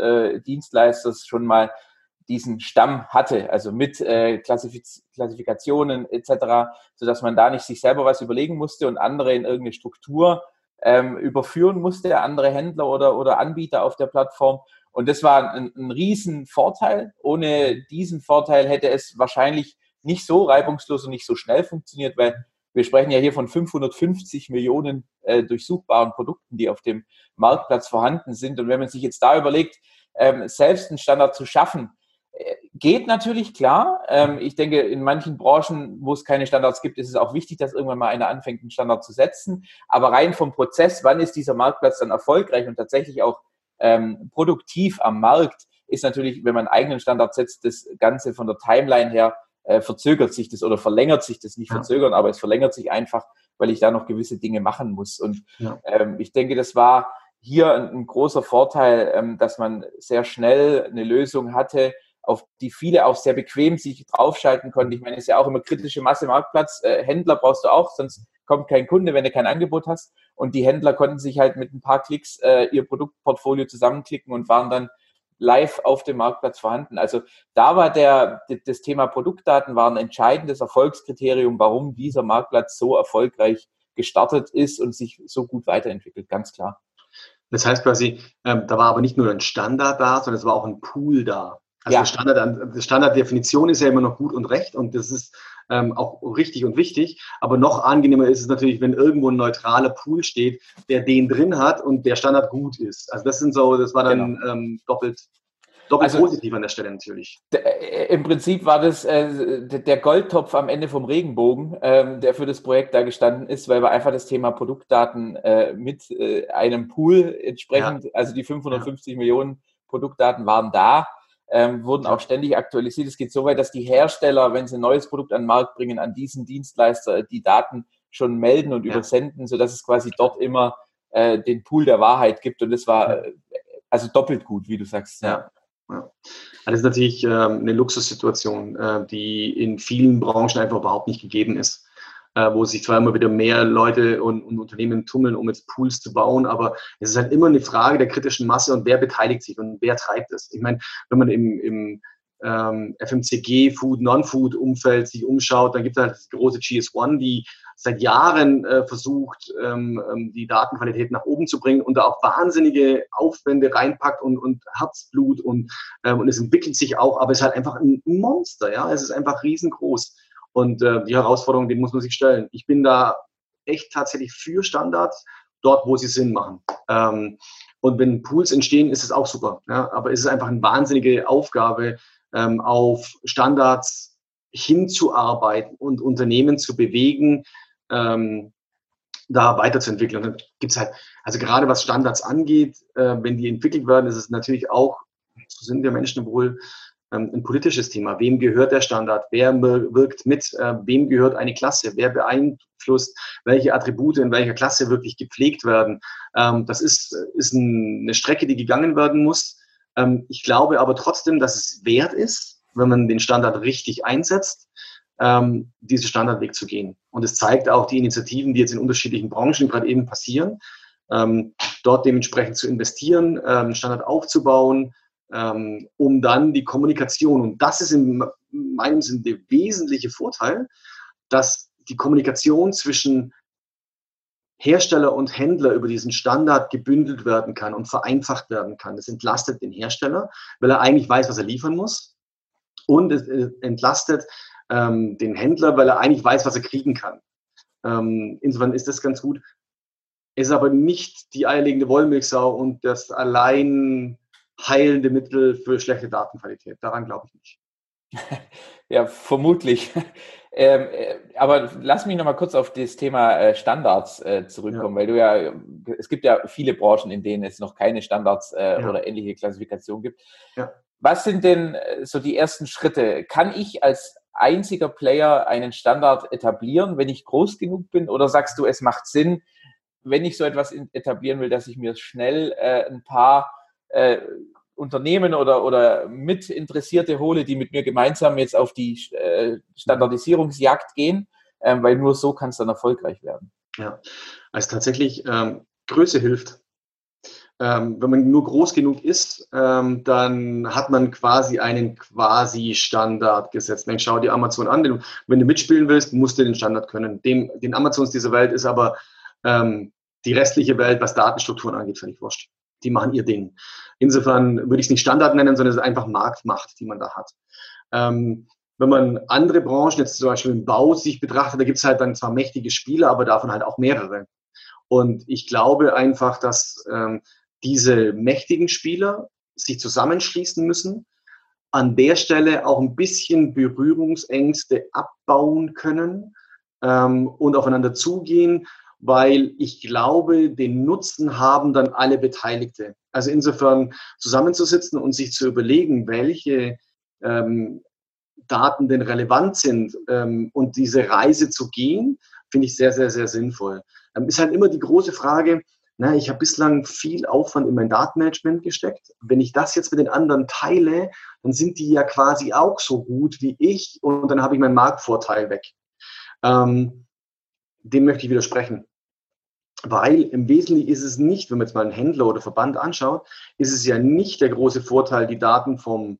[SPEAKER 3] Dienstleisters schon mal diesen Stamm hatte, also mit Klassifiz Klassifikationen etc., sodass man da nicht sich selber was überlegen musste und andere in irgendeine Struktur ähm, überführen musste, andere Händler oder, oder Anbieter auf der Plattform. Und das war ein, ein riesen Vorteil. Ohne diesen Vorteil hätte es wahrscheinlich nicht so reibungslos und nicht so schnell funktioniert, weil wir sprechen ja hier von 550 Millionen äh, durchsuchbaren Produkten, die auf dem Marktplatz vorhanden sind. Und wenn man sich jetzt da überlegt, ähm, selbst einen Standard zu schaffen, geht natürlich klar. Ähm, ich denke, in manchen Branchen, wo es keine Standards gibt, ist es auch wichtig, dass irgendwann mal einer anfängt, einen Standard zu setzen. Aber rein vom Prozess, wann ist dieser Marktplatz dann erfolgreich und tatsächlich auch ähm, produktiv am Markt, ist natürlich, wenn man einen eigenen Standard setzt, das Ganze von der Timeline her äh, verzögert sich das oder verlängert sich das nicht ja. verzögern, aber es verlängert sich einfach, weil ich da noch gewisse Dinge machen muss. Und ja. ähm, ich denke, das war hier ein, ein großer Vorteil, ähm, dass man sehr schnell eine Lösung hatte, auf die viele auch sehr bequem sich draufschalten konnten. Ich meine, es ist ja auch immer kritische Masse Marktplatz. Äh, Händler brauchst du auch, sonst kommt kein Kunde, wenn du kein Angebot hast. Und die Händler konnten sich halt mit ein paar Klicks äh, ihr Produktportfolio zusammenklicken und waren dann live auf dem Marktplatz vorhanden. Also da war der, das Thema Produktdaten war ein entscheidendes Erfolgskriterium, warum dieser Marktplatz so erfolgreich gestartet ist und sich so gut weiterentwickelt, ganz klar.
[SPEAKER 2] Das heißt quasi, ähm, da war aber nicht nur ein Standard da, sondern es war auch ein Pool da. Also ja. Standard, die Standarddefinition ist ja immer noch gut und recht und das ist ähm, auch richtig und wichtig. Aber noch angenehmer ist es natürlich, wenn irgendwo ein neutraler Pool steht, der den drin hat und der Standard gut ist. Also das sind so, das war dann genau. ähm, doppelt doppelt also, positiv an der Stelle natürlich.
[SPEAKER 3] Äh, Im Prinzip war das äh, der Goldtopf am Ende vom Regenbogen, äh, der für das Projekt da gestanden ist, weil wir einfach das Thema Produktdaten äh, mit äh, einem Pool entsprechend, ja. also die 550 ja. Millionen Produktdaten waren da ähm, wurden auch ständig aktualisiert. Es geht so weit, dass die Hersteller, wenn sie ein neues Produkt an den Markt bringen, an diesen Dienstleister die Daten schon melden und ja. übersenden, sodass es quasi dort immer äh, den Pool der Wahrheit gibt. Und das war äh, also doppelt gut, wie du sagst.
[SPEAKER 2] Ja. ja. Das ist natürlich ähm, eine Luxussituation, äh, die in vielen Branchen einfach überhaupt nicht gegeben ist äh, wo sich zwar immer wieder mehr Leute und, und, Unternehmen tummeln, um jetzt Pools zu bauen, aber es ist halt immer eine Frage der kritischen Masse und wer beteiligt sich und wer treibt es. Ich meine, wenn man im, im ähm, FMCG, Food, Non-Food-Umfeld sich umschaut, dann gibt es halt das große GS1, die seit Jahren äh, versucht, ähm, ähm, die Datenqualität nach oben zu bringen und da auch wahnsinnige Aufwände reinpackt und, und Herzblut und, ähm, und es entwickelt sich auch, aber es ist halt einfach ein Monster, ja, es ist einfach riesengroß. Und äh, die Herausforderung, die muss man sich stellen. Ich bin da echt tatsächlich für Standards, dort, wo sie Sinn machen. Ähm, und wenn Pools entstehen, ist es auch super. Ja? Aber es ist einfach eine wahnsinnige Aufgabe, ähm, auf Standards hinzuarbeiten und Unternehmen zu bewegen, ähm, da weiterzuentwickeln. Und dann gibt es halt, also gerade was Standards angeht, äh, wenn die entwickelt werden, ist es natürlich auch, so sind wir Menschen wohl, ein politisches Thema. Wem gehört der Standard? Wer wirkt mit? Äh, wem gehört eine Klasse? Wer beeinflusst, welche Attribute in welcher Klasse wirklich gepflegt werden? Ähm, das ist, ist eine Strecke, die gegangen werden muss. Ähm, ich glaube aber trotzdem, dass es wert ist, wenn man den Standard richtig einsetzt, diesen Standardweg zu gehen. Und es zeigt auch die Initiativen, die jetzt in unterschiedlichen Branchen gerade eben passieren, dort dementsprechend zu investieren, einen Standard aufzubauen, ähm, um dann die Kommunikation, und das ist in meinem Sinn der wesentliche Vorteil, dass die Kommunikation zwischen Hersteller und Händler über diesen Standard gebündelt werden kann und vereinfacht werden kann. Das entlastet den Hersteller, weil er eigentlich weiß, was er liefern muss. Und es entlastet ähm, den Händler, weil er eigentlich weiß, was er kriegen kann. Ähm, insofern ist das ganz gut. Es ist aber nicht die eierlegende Wollmilchsau und das allein heilende Mittel für schlechte Datenqualität. Daran glaube ich nicht.
[SPEAKER 3] Ja, vermutlich. Ähm, äh, aber lass mich noch mal kurz auf das Thema äh, Standards äh, zurückkommen, ja. weil du ja, es gibt ja viele Branchen, in denen es noch keine Standards äh, ja. oder ähnliche Klassifikation gibt. Ja. Was sind denn äh, so die ersten Schritte? Kann ich als einziger Player einen Standard etablieren, wenn ich groß genug bin? Oder sagst du, es macht Sinn, wenn ich so etwas etablieren will, dass ich mir schnell äh, ein paar äh, Unternehmen oder, oder Mitinteressierte hole, die mit mir gemeinsam jetzt auf die äh, Standardisierungsjagd gehen, ähm, weil nur so kann es dann erfolgreich werden.
[SPEAKER 2] Ja, also tatsächlich ähm, Größe hilft. ähm, wenn man nur groß genug ist, ähm, dann hat man quasi einen quasi Standard gesetzt. Dann schau dir Amazon an. Wenn du mitspielen willst, musst du den Standard können. Dem, den Amazons dieser Welt ist aber ähm, die restliche Welt, was Datenstrukturen angeht, völlig wurscht. Die machen ihr Ding. Insofern würde ich es nicht Standard nennen, sondern es ist einfach Marktmacht, die man da hat. Ähm, wenn man andere Branchen, jetzt zum Beispiel im Bau, sich betrachtet, da gibt es halt dann zwar mächtige Spieler, aber davon halt auch mehrere. Und ich glaube einfach, dass ähm, diese mächtigen Spieler sich zusammenschließen müssen, an der Stelle auch ein bisschen Berührungsängste abbauen können ähm, und aufeinander zugehen, weil ich glaube, den Nutzen haben dann alle Beteiligte. Also insofern zusammenzusitzen und sich zu überlegen, welche ähm, Daten denn relevant sind ähm, und diese Reise zu gehen, finde ich sehr, sehr, sehr sinnvoll. Ähm, ist halt immer die große Frage, na, ich habe bislang viel Aufwand in mein Datenmanagement gesteckt. Wenn ich das jetzt mit den anderen teile, dann sind die ja quasi auch so gut wie ich und dann habe ich meinen Marktvorteil weg. Ähm, dem möchte ich widersprechen. Weil im Wesentlichen ist es nicht, wenn man jetzt mal einen Händler oder Verband anschaut, ist es ja nicht der große Vorteil, die Daten vom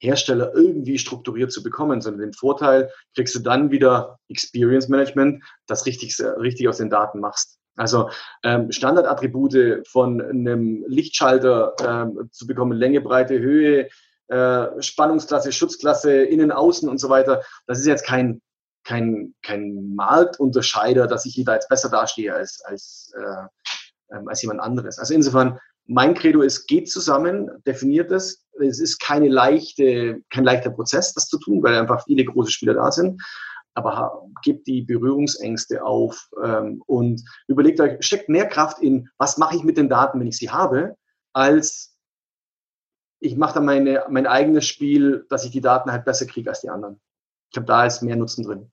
[SPEAKER 2] Hersteller irgendwie strukturiert zu bekommen, sondern den Vorteil kriegst du dann wieder Experience Management, das richtig, richtig aus den Daten machst. Also ähm, Standardattribute von einem Lichtschalter ähm, zu bekommen, Länge, Breite, Höhe, äh, Spannungsklasse, Schutzklasse, Innen, Außen und so weiter, das ist jetzt kein, kein, kein Marktunterscheider, dass ich da jetzt besser dastehe als, als, äh, ähm, als jemand anderes. Also insofern, mein Credo ist, geht zusammen, definiert es. Es ist keine leichte, kein leichter Prozess, das zu tun, weil einfach viele große Spieler da sind aber gebt die Berührungsängste auf ähm, und überlegt euch, steckt mehr Kraft in, was mache ich mit den Daten, wenn ich sie habe, als ich mache dann meine, mein eigenes Spiel, dass ich die Daten halt besser kriege als die anderen. Ich glaube, da ist mehr Nutzen drin.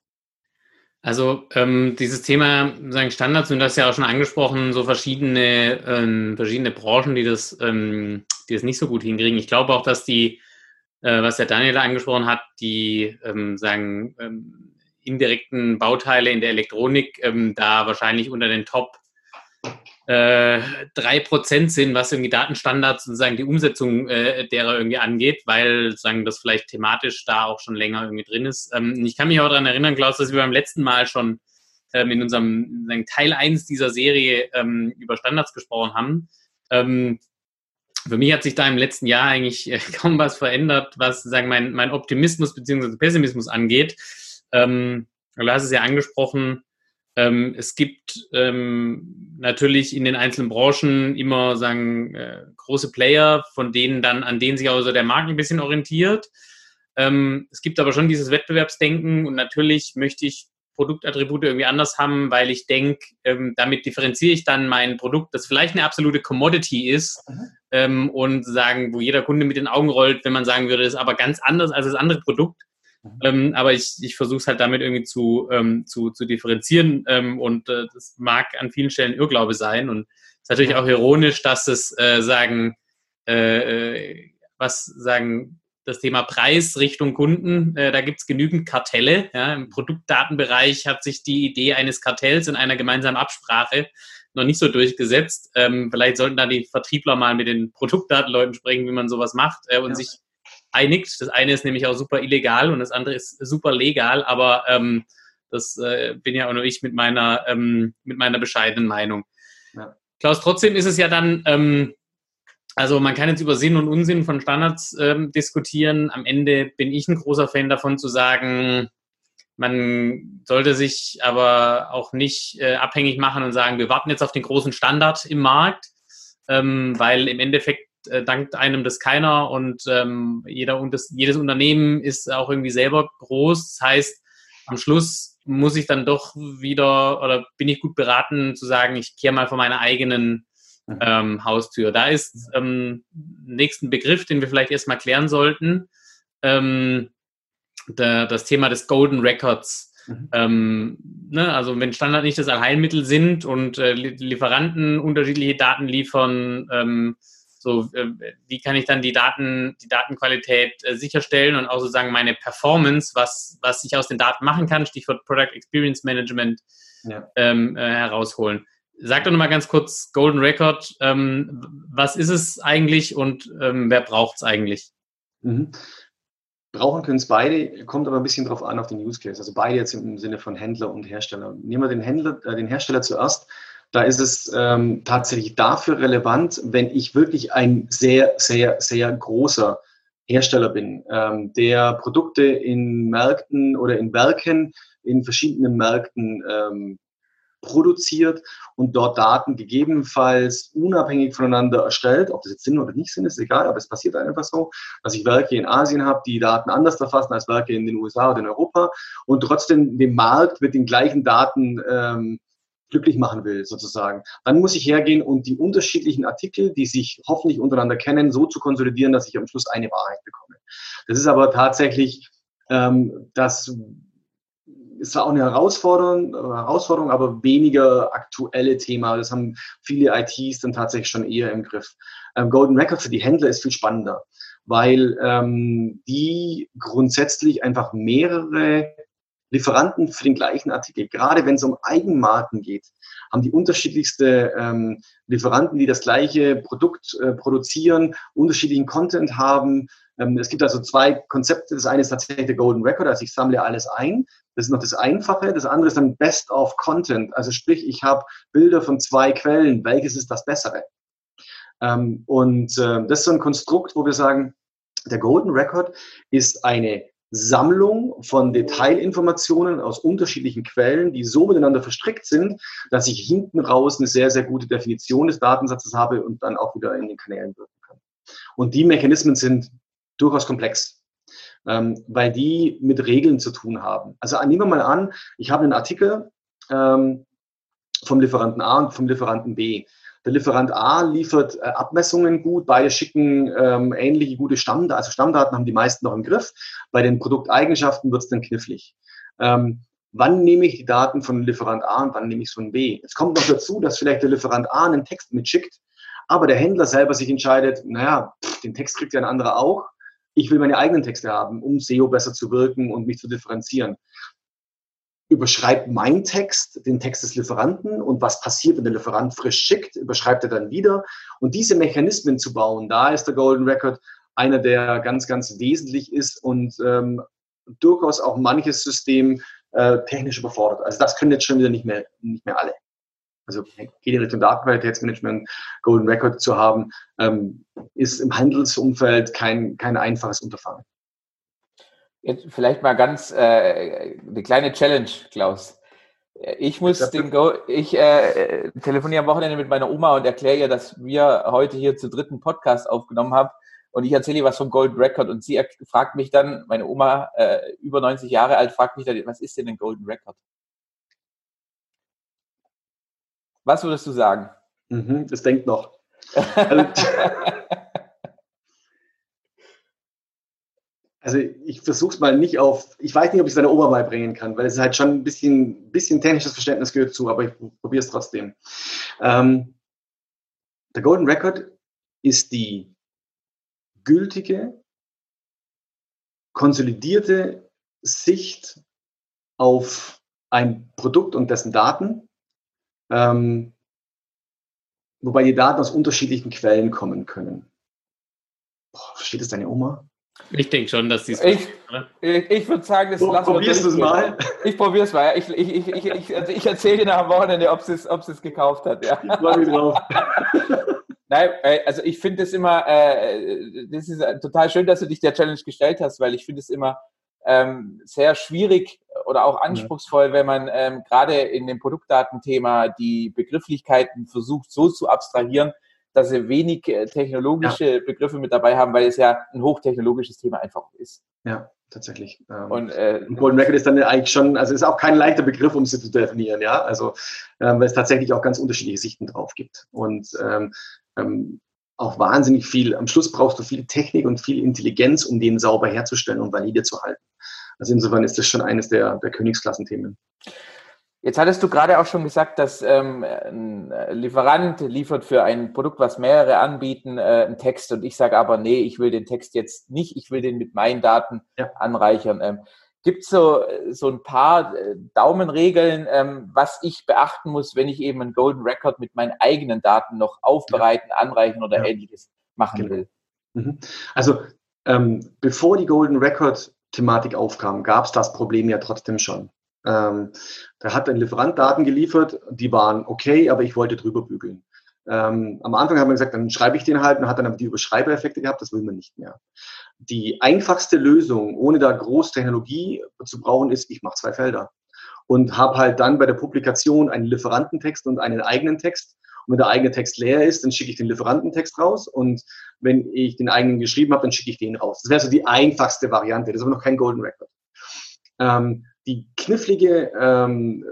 [SPEAKER 1] Also ähm, dieses Thema sagen Standards, und das ja auch schon angesprochen, so verschiedene, ähm, verschiedene Branchen, die das, ähm, die das nicht so gut hinkriegen. Ich glaube auch, dass die, äh, was der Daniel angesprochen hat, die ähm, sagen, ähm, indirekten Bauteile in der Elektronik ähm, da wahrscheinlich unter den Top drei Prozent sind, was irgendwie Datenstandards sozusagen die Umsetzung äh, derer irgendwie angeht, weil sagen das vielleicht thematisch da auch schon länger irgendwie drin ist. Ähm, ich kann mich auch daran erinnern, Klaus, dass wir beim letzten Mal schon ähm, in unserem sagen, Teil 1 dieser Serie ähm, über Standards gesprochen haben. Ähm, für mich hat sich da im letzten Jahr eigentlich äh, kaum was verändert, was sagen mein, mein Optimismus bzw. Pessimismus angeht. Ähm, du hast es ja angesprochen, ähm, es gibt ähm, natürlich in den einzelnen Branchen immer sagen äh, große Player, von denen dann, an denen sich also der Markt ein bisschen orientiert. Ähm, es gibt aber schon dieses Wettbewerbsdenken und natürlich möchte ich Produktattribute irgendwie anders haben, weil ich denke, ähm, damit differenziere ich dann mein Produkt, das vielleicht eine absolute Commodity ist mhm. ähm, und sagen, wo jeder Kunde mit den Augen rollt, wenn man sagen würde, das ist aber ganz anders als das andere Produkt. Mhm. Ähm, aber ich, ich versuche es halt damit irgendwie zu, ähm, zu, zu differenzieren ähm, und äh, das mag an vielen Stellen Irrglaube sein und es ist natürlich auch ironisch, dass es äh, sagen, äh, äh, was sagen, das Thema Preis Richtung Kunden, äh, da gibt es genügend Kartelle. Ja. Im Produktdatenbereich hat sich die Idee eines Kartells in einer gemeinsamen Absprache noch nicht so durchgesetzt. Ähm, vielleicht sollten da die Vertriebler mal mit den Produktdatenleuten sprechen, wie man sowas macht äh, und ja. sich einigt. Das eine ist nämlich auch super illegal und das andere ist super legal, aber ähm, das äh, bin ja auch nur ich mit meiner, ähm, mit meiner bescheidenen Meinung. Ja. Klaus, trotzdem ist es ja dann, ähm, also man kann jetzt über Sinn und Unsinn von Standards ähm, diskutieren. Am Ende bin ich ein großer Fan davon zu sagen, man sollte sich aber auch nicht äh, abhängig machen und sagen, wir warten jetzt auf den großen Standard im Markt, ähm, weil im Endeffekt äh, dankt einem das keiner und ähm, jeder und das, jedes Unternehmen ist auch irgendwie selber groß. Das heißt, am Schluss muss ich dann doch wieder oder bin ich gut beraten zu sagen, ich kehre mal vor meiner eigenen mhm. ähm, Haustür. Da ist ähm, nächsten Begriff, den wir vielleicht erstmal klären sollten, ähm, der, das Thema des Golden Records. Mhm. Ähm, ne, also wenn Standard nicht das Allheilmittel sind und äh, Lieferanten unterschiedliche Daten liefern, ähm, so, äh, wie kann ich dann die Daten, die Datenqualität äh, sicherstellen und auch sozusagen meine Performance, was, was ich aus den Daten machen kann, Stichwort Product Experience Management, ja. ähm, äh, herausholen. Sag doch nochmal ganz kurz, Golden Record, ähm, was ist es eigentlich und ähm, wer braucht es eigentlich?
[SPEAKER 2] Mhm. Brauchen können es beide, kommt aber ein bisschen drauf an auf den Use Case. Also beide jetzt im Sinne von Händler und Hersteller. Nehmen wir den Händler, äh, den Hersteller zuerst. Da ist es ähm, tatsächlich dafür relevant, wenn ich wirklich ein sehr, sehr, sehr großer Hersteller bin, ähm, der Produkte in Märkten oder in Werken, in verschiedenen Märkten ähm, produziert und dort Daten gegebenenfalls unabhängig voneinander erstellt. Ob das jetzt Sinn oder nicht Sinn ist, egal, aber es passiert einfach so, dass ich Werke in Asien habe, die Daten anders erfassen als Werke in den USA oder in Europa und trotzdem den Markt mit den gleichen Daten ähm, glücklich machen will, sozusagen. Dann muss ich hergehen und die unterschiedlichen Artikel, die sich hoffentlich untereinander kennen, so zu konsolidieren, dass ich am Schluss eine Wahrheit bekomme. Das ist aber tatsächlich ähm, das ist zwar auch eine Herausforderung, Herausforderung, aber weniger aktuelle Thema. Das haben viele ITs dann tatsächlich schon eher im Griff. Ähm, Golden Record für die Händler ist viel spannender, weil ähm, die grundsätzlich einfach mehrere Lieferanten für den gleichen Artikel, gerade wenn es um Eigenmarken geht, haben die unterschiedlichste ähm, Lieferanten, die das gleiche Produkt äh, produzieren, unterschiedlichen Content haben. Ähm, es gibt also zwei Konzepte. Das eine ist tatsächlich der Golden Record, also ich sammle alles ein. Das ist noch das Einfache. Das andere ist dann Best of Content. Also sprich, ich habe Bilder von zwei Quellen. Welches ist das Bessere? Ähm, und äh, das ist so ein Konstrukt, wo wir sagen, der Golden Record ist eine Sammlung von Detailinformationen aus unterschiedlichen Quellen, die so miteinander verstrickt sind, dass ich hinten raus eine sehr, sehr gute Definition des Datensatzes habe und dann auch wieder in den Kanälen wirken kann. Und die Mechanismen sind durchaus komplex, ähm, weil die mit Regeln zu tun haben. Also nehmen wir mal an, ich habe einen Artikel ähm, vom Lieferanten A und vom Lieferanten B. Der Lieferant A liefert äh, Abmessungen gut, beide schicken ähm, ähnliche gute Stammdaten, also Stammdaten haben die meisten noch im Griff. Bei den Produkteigenschaften wird es dann knifflig. Ähm, wann nehme ich die Daten von Lieferant A und wann nehme ich es von B? Es kommt noch dazu, dass vielleicht der Lieferant A einen Text mitschickt, aber der Händler selber sich entscheidet, naja, pff, den Text kriegt ja ein anderer auch. Ich will meine eigenen Texte haben, um SEO besser zu wirken und mich zu differenzieren überschreibt mein Text den Text des Lieferanten und was passiert, wenn der Lieferant frisch schickt, überschreibt er dann wieder. Und diese Mechanismen zu bauen, da ist der Golden Record einer, der ganz, ganz wesentlich ist und ähm, durchaus auch manches System äh, technisch überfordert. Also das können jetzt schon wieder nicht mehr, nicht mehr alle. Also geht in Richtung Datenqualitätsmanagement, Golden Record zu haben, ähm, ist im Handelsumfeld kein, kein einfaches Unterfangen.
[SPEAKER 3] Jetzt vielleicht mal ganz äh, eine kleine Challenge, Klaus. Ich muss den Go ich äh, telefoniere am Wochenende mit meiner Oma und erkläre ihr, dass wir heute hier zu dritten Podcast aufgenommen haben und ich erzähle ihr was vom Gold Record und sie fragt mich dann, meine Oma, äh, über 90 Jahre alt, fragt mich dann, was ist denn ein Golden Record? Was würdest du sagen?
[SPEAKER 2] Mhm, das denkt noch. Also, Also ich versuche es mal nicht auf, ich weiß nicht, ob ich es deiner Oma beibringen kann, weil es halt schon ein bisschen, bisschen technisches Verständnis gehört zu, aber ich probiere es trotzdem. Ähm, der Golden Record ist die gültige, konsolidierte Sicht auf ein Produkt und dessen Daten, ähm, wobei die Daten aus unterschiedlichen Quellen kommen können. Boah, versteht das deine Oma?
[SPEAKER 1] Ich denke schon, dass die es
[SPEAKER 3] Ich, ich, ich würde sagen, das
[SPEAKER 2] so, lassen probierst wir es mal.
[SPEAKER 3] Ich probiere es mal. Ich, ich, ich, ich, also ich erzähle dir nach am Wochenende, ob es ob es gekauft hat. Ja. Ich freue mich drauf. Nein, äh, also ich finde es immer, äh, das ist total schön, dass du dich der Challenge gestellt hast, weil ich finde es immer ähm, sehr schwierig oder auch anspruchsvoll, wenn man ähm, gerade in dem Produktdatenthema die Begrifflichkeiten versucht so zu abstrahieren, dass sie wenig äh, technologische ja. Begriffe mit dabei haben, weil es ja ein hochtechnologisches Thema einfach ist.
[SPEAKER 2] Ja, tatsächlich.
[SPEAKER 3] Ähm, und, äh,
[SPEAKER 2] und Golden Record ist dann eigentlich schon, also ist auch kein leichter Begriff, um sie zu definieren, ja. Also ähm, weil es tatsächlich auch ganz unterschiedliche Sichten drauf gibt. Und ähm, ähm, auch wahnsinnig viel, am Schluss brauchst du viel Technik und viel Intelligenz, um den sauber herzustellen und valide zu halten. Also insofern ist das schon eines der, der Königsklassenthemen.
[SPEAKER 3] Jetzt hattest du gerade auch schon gesagt, dass ähm, ein Lieferant liefert für ein Produkt, was mehrere anbieten, äh, einen Text und ich sage aber, nee, ich will den Text jetzt nicht, ich will den mit meinen Daten ja. anreichern. Ähm, Gibt es so, so ein paar äh, Daumenregeln, ähm, was ich beachten muss, wenn ich eben einen Golden Record mit meinen eigenen Daten noch aufbereiten, anreichen oder ja. ähnliches machen genau. will?
[SPEAKER 2] Mhm. Also ähm, bevor die Golden Record Thematik aufkam, gab es das Problem ja trotzdem schon. Ähm, da hat ein Lieferant Daten geliefert, die waren okay, aber ich wollte drüber bügeln. Ähm, am Anfang haben wir gesagt, dann schreibe ich den halt und hat dann aber die Überschreibereffekte gehabt, das will man nicht mehr. Die einfachste Lösung, ohne da groß Technologie zu brauchen, ist, ich mache zwei Felder und habe halt dann bei der Publikation einen Lieferantentext und einen eigenen Text. Und wenn der eigene Text leer ist, dann schicke ich den Lieferantentext raus und wenn ich den eigenen geschrieben habe, dann schicke ich den raus. Das wäre so die einfachste Variante. Das ist aber noch kein Golden Record. Ähm, die knifflige ähm,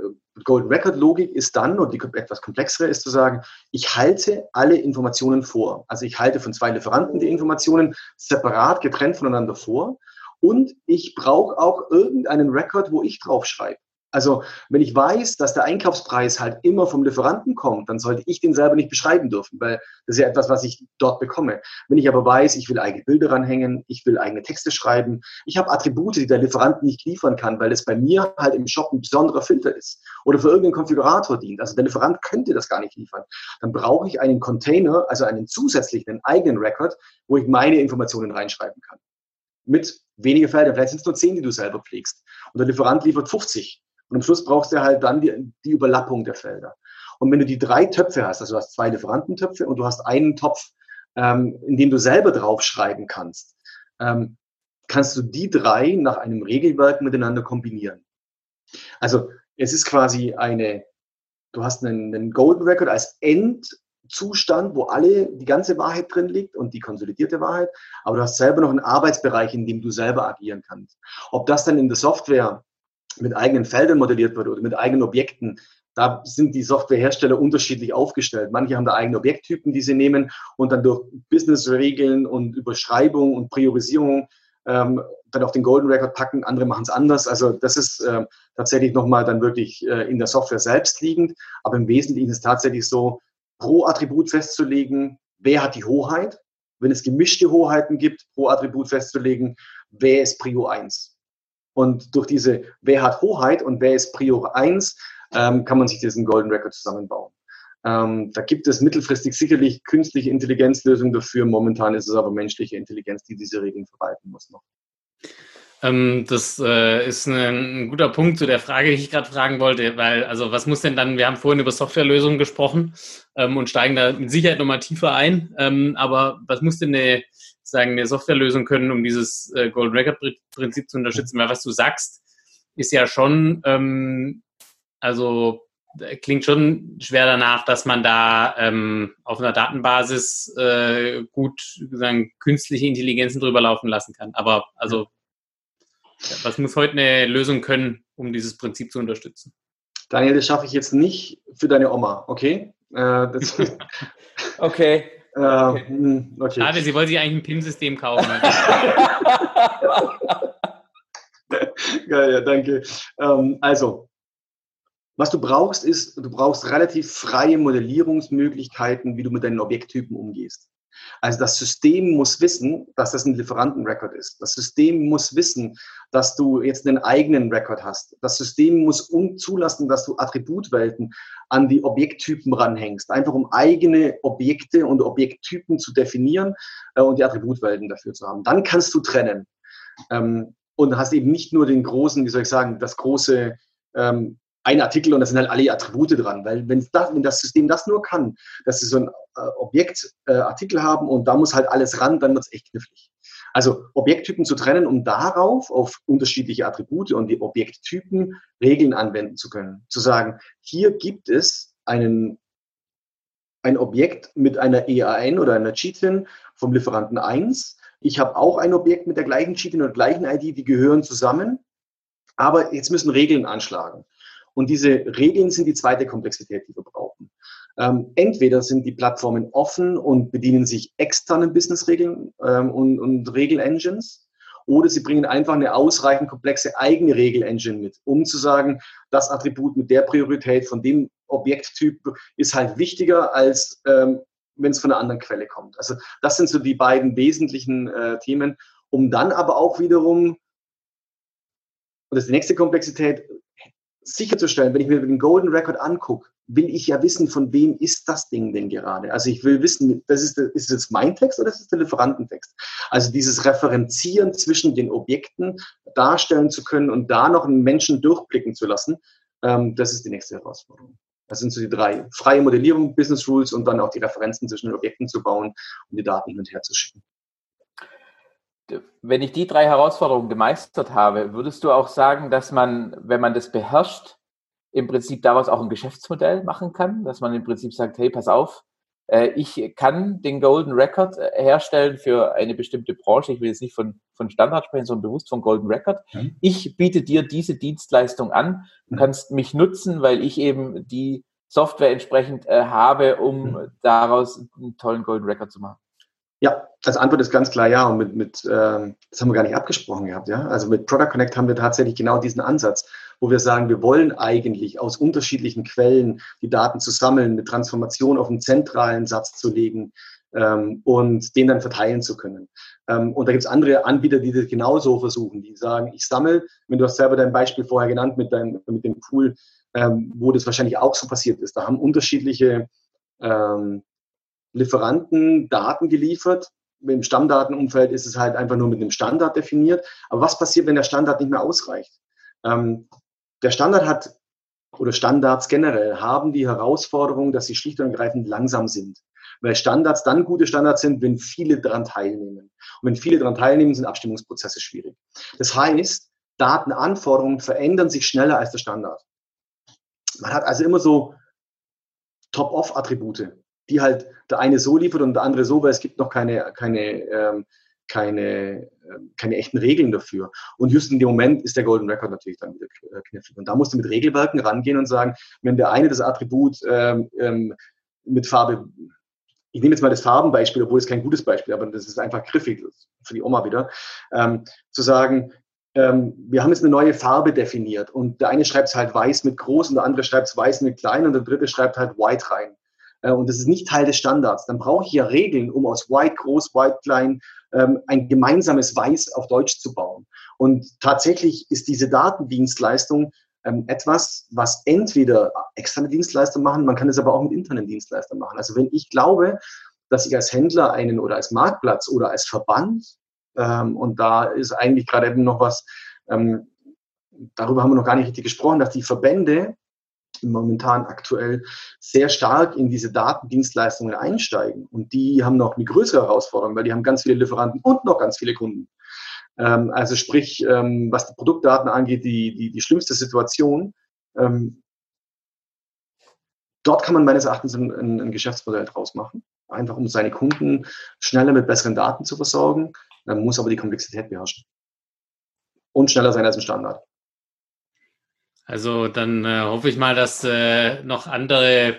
[SPEAKER 2] Golden Record Logik ist dann, und die etwas komplexere ist zu sagen, ich halte alle Informationen vor. Also ich halte von zwei Lieferanten die Informationen separat getrennt voneinander vor. Und ich brauche auch irgendeinen Record, wo ich draufschreibe. Also wenn ich weiß, dass der Einkaufspreis halt immer vom Lieferanten kommt, dann sollte ich den selber nicht beschreiben dürfen, weil das ist ja etwas, was ich dort bekomme. Wenn ich aber weiß, ich will eigene Bilder ranhängen, ich will eigene Texte schreiben, ich habe Attribute, die der Lieferant nicht liefern kann, weil es bei mir halt im Shop ein besonderer Filter ist oder für irgendeinen Konfigurator dient. Also der Lieferant könnte das gar nicht liefern. Dann brauche ich einen Container, also einen zusätzlichen, einen eigenen Record, wo ich meine Informationen reinschreiben kann. Mit weniger Feldern. Vielleicht sind es nur zehn, die du selber pflegst. Und der Lieferant liefert 50 und am Schluss brauchst du halt dann die, die Überlappung der Felder. Und wenn du die drei Töpfe hast, also du hast zwei Lieferantentöpfe und du hast einen Topf, ähm, in dem du selber draufschreiben kannst, ähm, kannst du die drei nach einem Regelwerk miteinander kombinieren. Also es ist quasi eine, du hast einen, einen Golden Record als Endzustand, wo alle, die ganze Wahrheit drin liegt und die konsolidierte Wahrheit, aber du hast selber noch einen Arbeitsbereich, in dem du selber agieren kannst. Ob das dann in der Software mit eigenen Feldern modelliert wird oder mit eigenen Objekten, da sind die Softwarehersteller unterschiedlich aufgestellt. Manche haben da eigene Objekttypen, die sie nehmen und dann durch Business-Regeln und Überschreibung und Priorisierung ähm, dann auf den Golden Record packen. Andere machen es anders. Also das ist äh, tatsächlich nochmal dann wirklich äh, in der Software selbst liegend. Aber im Wesentlichen ist es tatsächlich so, pro Attribut festzulegen, wer hat die Hoheit. Wenn es gemischte Hoheiten gibt, pro Attribut festzulegen, wer ist Prio 1. Und durch diese, wer hat Hoheit und wer ist Prior 1, ähm, kann man sich diesen Golden Record zusammenbauen. Ähm, da gibt es mittelfristig sicherlich künstliche Intelligenzlösungen dafür. Momentan ist es aber menschliche Intelligenz, die diese Regeln verwalten muss noch.
[SPEAKER 1] Ähm, das äh, ist ein, ein, guter Punkt zu der Frage, die ich gerade fragen wollte, weil, also was muss denn dann, wir haben vorhin über Softwarelösungen gesprochen ähm, und steigen da mit Sicherheit nochmal tiefer ein, ähm, aber was muss denn eine sagen, eine Softwarelösung können, um dieses äh, Golden Record Prinzip zu unterstützen. Weil was du sagst, ist ja schon, ähm, also klingt schon schwer danach, dass man da ähm, auf einer Datenbasis äh, gut sagen, künstliche Intelligenzen drüber laufen lassen kann. Aber also, was muss heute eine Lösung können, um dieses Prinzip zu unterstützen?
[SPEAKER 2] Daniel, das schaffe ich jetzt nicht für deine Oma, okay? Äh,
[SPEAKER 3] okay.
[SPEAKER 1] Äh, okay. Hm, okay. Schade, Sie wollen sich eigentlich ein PIN-System kaufen.
[SPEAKER 2] Geil, ja, danke. Ähm, also, was du brauchst, ist, du brauchst relativ freie Modellierungsmöglichkeiten, wie du mit deinen Objekttypen umgehst. Also das System muss wissen, dass das ein Lieferantenrecord ist. Das System muss wissen, dass du jetzt einen eigenen Record hast. Das System muss zulassen, dass du Attributwelten an die Objekttypen ranhängst, einfach um eigene Objekte und Objekttypen zu definieren äh, und die Attributwelten dafür zu haben. Dann kannst du trennen. Ähm, und hast eben nicht nur den großen, wie soll ich sagen, das große ähm, ein Artikel und da sind halt alle Attribute dran. Weil wenn das, wenn das System das nur kann, dass sie so ein äh, Objekt äh, haben und da muss halt alles ran, dann wird es echt knifflig. Also Objekttypen zu trennen, um darauf auf unterschiedliche Attribute und die Objekttypen Regeln anwenden zu können. Zu sagen, hier gibt es einen, ein Objekt mit einer EAN oder einer Cheatin vom Lieferanten 1. Ich habe auch ein Objekt mit der gleichen Cheatin und gleichen ID, die gehören zusammen. Aber jetzt müssen Regeln anschlagen. Und diese Regeln sind die zweite Komplexität, die wir brauchen. Ähm, entweder sind die Plattformen offen und bedienen sich externen Businessregeln ähm, und, und Regel-Engines, oder sie bringen einfach eine ausreichend komplexe eigene Regel-Engine mit, um zu sagen, das Attribut mit der Priorität von dem Objekttyp ist halt wichtiger, als ähm, wenn es von einer anderen Quelle kommt. Also das sind so die beiden wesentlichen äh, Themen, um dann aber auch wiederum das ist die nächste Komplexität, sicherzustellen, wenn ich mir den Golden Record angucke, will ich ja wissen, von wem ist das Ding denn gerade. Also ich will wissen, das ist, ist es jetzt mein Text oder ist es der Lieferantentext? Also dieses Referenzieren zwischen den Objekten darstellen zu können und da noch einen Menschen durchblicken zu lassen, ähm, das ist die nächste Herausforderung. Das sind so die drei. Freie Modellierung, Business Rules und dann auch die Referenzen zwischen den Objekten zu bauen und die Daten hin und her zu schicken.
[SPEAKER 3] Wenn ich die drei Herausforderungen gemeistert habe, würdest du auch sagen, dass man, wenn man das beherrscht, im Prinzip daraus auch ein Geschäftsmodell machen kann, dass man im Prinzip sagt, hey, pass auf, äh, ich kann den Golden Record äh, herstellen für eine bestimmte Branche. Ich will jetzt nicht von, von Standard sprechen, sondern bewusst von Golden Record. Mhm. Ich biete dir diese Dienstleistung an. Du kannst mich nutzen, weil ich eben die Software entsprechend äh, habe, um mhm. daraus einen tollen Golden Record zu machen.
[SPEAKER 2] Ja, als Antwort ist ganz klar ja. Und mit, mit ähm, das haben wir gar nicht abgesprochen gehabt, ja. Also mit Product Connect haben wir tatsächlich genau diesen Ansatz, wo wir sagen, wir wollen eigentlich aus unterschiedlichen Quellen die Daten zu sammeln, eine Transformation auf einen zentralen Satz zu legen ähm, und den dann verteilen zu können. Ähm, und da gibt es andere Anbieter, die das genauso versuchen, die sagen, ich sammle, wenn du hast selber dein Beispiel vorher genannt mit, deinem, mit dem Pool, ähm, wo das wahrscheinlich auch so passiert ist. Da haben unterschiedliche ähm, Lieferanten Daten geliefert. Im Stammdatenumfeld ist es halt einfach nur mit einem Standard definiert. Aber was passiert, wenn der Standard nicht mehr ausreicht? Ähm, der Standard hat oder Standards generell haben die Herausforderung, dass sie schlicht und ergreifend langsam sind. Weil Standards dann gute Standards sind, wenn viele daran teilnehmen. Und wenn viele daran teilnehmen, sind Abstimmungsprozesse schwierig. Das heißt, Datenanforderungen verändern sich schneller als der Standard. Man hat also immer so Top-Off-Attribute die halt der eine so liefert und der andere so, weil es gibt noch keine, keine, ähm, keine, ähm, keine echten Regeln dafür. Und just in dem Moment ist der Golden Record natürlich dann wieder äh, knifflig. Und da musst du mit Regelwerken rangehen und sagen, wenn der eine das Attribut ähm, ähm, mit Farbe, ich nehme jetzt mal das Farbenbeispiel, obwohl es kein gutes Beispiel, aber das ist einfach griffig für die Oma wieder, ähm, zu sagen, ähm, wir haben jetzt eine neue Farbe definiert und der eine schreibt es halt weiß mit groß und der andere schreibt es weiß mit klein und der dritte schreibt halt white rein. Äh, und das ist nicht Teil des Standards, dann brauche ich ja Regeln, um aus White groß, White klein ähm, ein gemeinsames Weiß auf Deutsch zu bauen. Und tatsächlich ist diese Datendienstleistung ähm, etwas, was entweder externe Dienstleister machen, man kann es aber auch mit internen Dienstleistern machen. Also wenn ich glaube, dass ich als Händler einen oder als Marktplatz oder als Verband, ähm, und da ist eigentlich gerade eben noch was, darüber haben wir noch gar nicht richtig gesprochen, dass die Verbände momentan aktuell sehr stark in diese Datendienstleistungen einsteigen. Und die haben noch eine größere Herausforderung, weil die haben ganz viele Lieferanten und noch ganz viele Kunden. Ähm, also sprich, ähm, was die Produktdaten angeht, die, die, die schlimmste Situation. Ähm, dort kann man meines Erachtens ein, ein, ein, Geschäftsmodell draus machen, einfach um seine Kunden schneller mit besseren Daten zu versorgen. Man muss aber die Komplexität beherrschen. Und schneller sein als im Standard.
[SPEAKER 1] Also dann äh, hoffe ich mal, dass äh, noch andere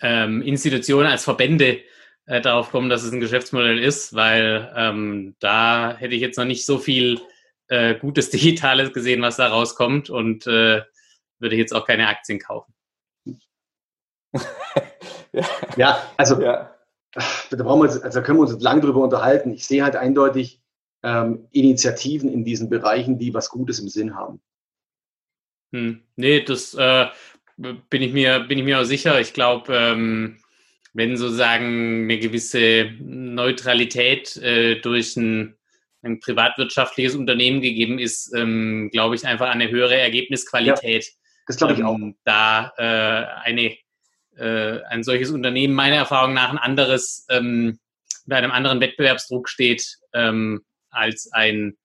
[SPEAKER 1] ähm, Institutionen als Verbände äh, darauf kommen, dass es ein Geschäftsmodell ist, weil ähm, da hätte ich jetzt noch nicht so viel äh, gutes Digitales gesehen, was da rauskommt und äh, würde jetzt auch keine Aktien kaufen.
[SPEAKER 2] ja. ja, also ja. da brauchen wir uns, also da können wir uns lange drüber unterhalten. Ich sehe halt eindeutig ähm, Initiativen in diesen Bereichen, die was Gutes im Sinn haben.
[SPEAKER 1] Hm. Nee, das äh, bin ich mir, bin ich mir auch sicher. Ich glaube, ähm, wenn sozusagen eine gewisse Neutralität äh, durch ein, ein, privatwirtschaftliches Unternehmen gegeben ist, ähm, glaube ich einfach eine höhere Ergebnisqualität. Ja,
[SPEAKER 2] das glaube ich auch.
[SPEAKER 1] Ähm, da äh, eine, äh, ein solches Unternehmen meiner Erfahrung nach ein anderes, ähm, unter einem anderen Wettbewerbsdruck steht ähm, als ein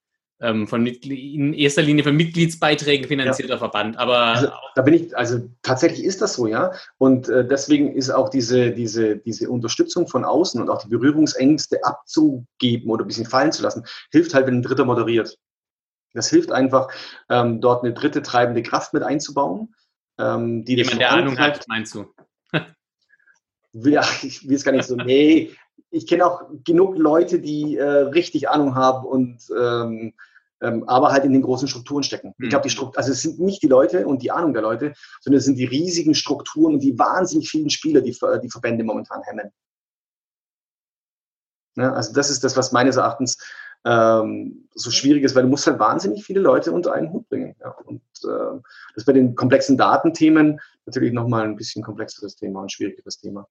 [SPEAKER 1] ähm, von in erster Linie von Mitgliedsbeiträgen finanzierter ja. Verband. Aber
[SPEAKER 2] also, da bin ich, also tatsächlich ist das so, ja. Und äh, deswegen ist auch diese, diese, diese Unterstützung von außen und auch die Berührungsängste abzugeben oder ein bisschen fallen zu lassen, hilft halt, wenn ein Dritter moderiert. Das hilft einfach, ähm, dort eine dritte treibende Kraft mit einzubauen.
[SPEAKER 1] Ähm, die Jemand, der Ahnung hat, meinst du?
[SPEAKER 2] ja, ich will es gar nicht so, nee, ich kenne auch genug Leute, die äh, richtig Ahnung haben und ähm, ähm, aber halt in den großen Strukturen stecken. Ich glaube, die mhm. Struktur, also es sind nicht die Leute und die Ahnung der Leute, sondern es sind die riesigen Strukturen und die wahnsinnig vielen Spieler, die die Verbände momentan hemmen. Ja, also das ist das, was meines Erachtens ähm, so schwierig ist, weil du musst halt wahnsinnig viele Leute unter einen Hut bringen. Ja. Und äh, das ist bei den komplexen Datenthemen natürlich nochmal ein bisschen komplexeres Thema und schwierigeres Thema.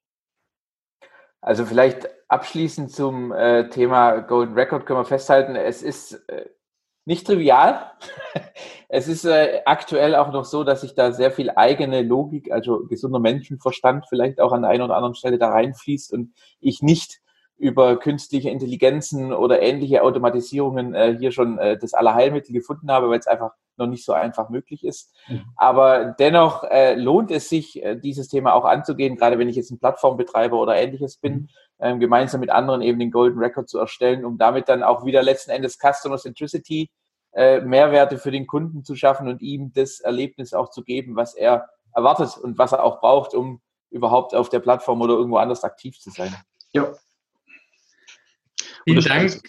[SPEAKER 3] Also vielleicht abschließend zum äh, Thema Golden Record können wir festhalten, es ist äh, nicht trivial. es ist äh, aktuell auch noch so, dass sich da sehr viel eigene Logik, also gesunder Menschenverstand vielleicht auch an der einen oder anderen Stelle da reinfließt und ich nicht über künstliche Intelligenzen oder ähnliche Automatisierungen äh, hier schon äh, das Allerheilmittel gefunden habe, weil es einfach noch nicht so einfach möglich ist. Mhm. Aber dennoch äh, lohnt es sich, äh, dieses Thema auch anzugehen, gerade wenn ich jetzt ein Plattformbetreiber oder ähnliches bin, mhm. ähm, gemeinsam mit anderen eben den Golden Record zu erstellen, um damit dann auch wieder letzten Endes Customer Centricity äh, Mehrwerte für den Kunden zu schaffen und ihm das Erlebnis auch zu geben, was er erwartet und was er auch braucht, um überhaupt auf der Plattform oder irgendwo anders aktiv zu sein.
[SPEAKER 1] Ja, Vielen Dank,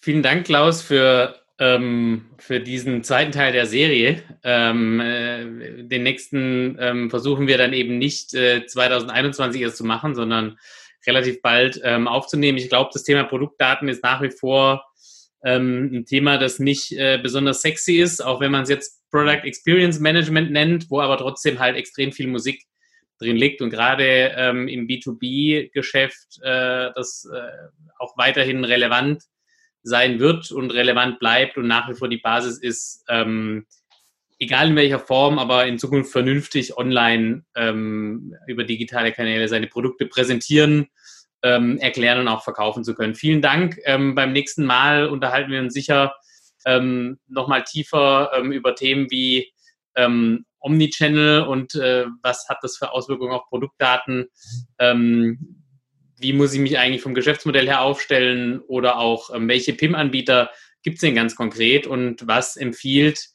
[SPEAKER 1] vielen Dank, Klaus, für, ähm, für diesen zweiten Teil der Serie. Ähm, äh, den nächsten ähm, versuchen wir dann eben nicht äh, 2021 erst zu machen, sondern relativ bald ähm, aufzunehmen. Ich glaube, das Thema Produktdaten ist nach wie vor ähm, ein Thema, das nicht äh, besonders sexy ist, auch wenn man es jetzt Product Experience Management nennt, wo aber trotzdem halt extrem viel Musik drin liegt und gerade ähm, im B2B-Geschäft äh, das äh, auch weiterhin relevant sein wird und relevant bleibt und nach wie vor die Basis ist, ähm, egal in welcher Form, aber in Zukunft vernünftig online ähm, über digitale Kanäle seine Produkte präsentieren, ähm, erklären und auch verkaufen zu können. Vielen Dank. Ähm, beim nächsten Mal unterhalten wir uns sicher ähm, nochmal tiefer ähm, über Themen wie ähm, Omnichannel und äh, was hat das für Auswirkungen auf Produktdaten? Ähm, wie muss ich mich eigentlich vom Geschäftsmodell her aufstellen oder auch ähm, welche PIM-Anbieter gibt es denn ganz konkret und was empfiehlt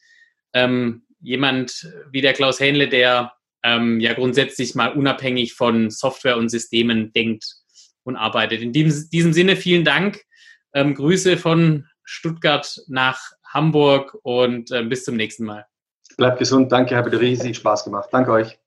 [SPEAKER 1] ähm, jemand wie der Klaus Hähnle, der ähm, ja grundsätzlich mal unabhängig von Software und Systemen denkt und arbeitet. In diesem, diesem Sinne vielen Dank. Ähm, Grüße von Stuttgart nach Hamburg und äh, bis zum nächsten Mal.
[SPEAKER 2] Bleibt gesund. Danke, habe riesig Spaß gemacht. Danke euch.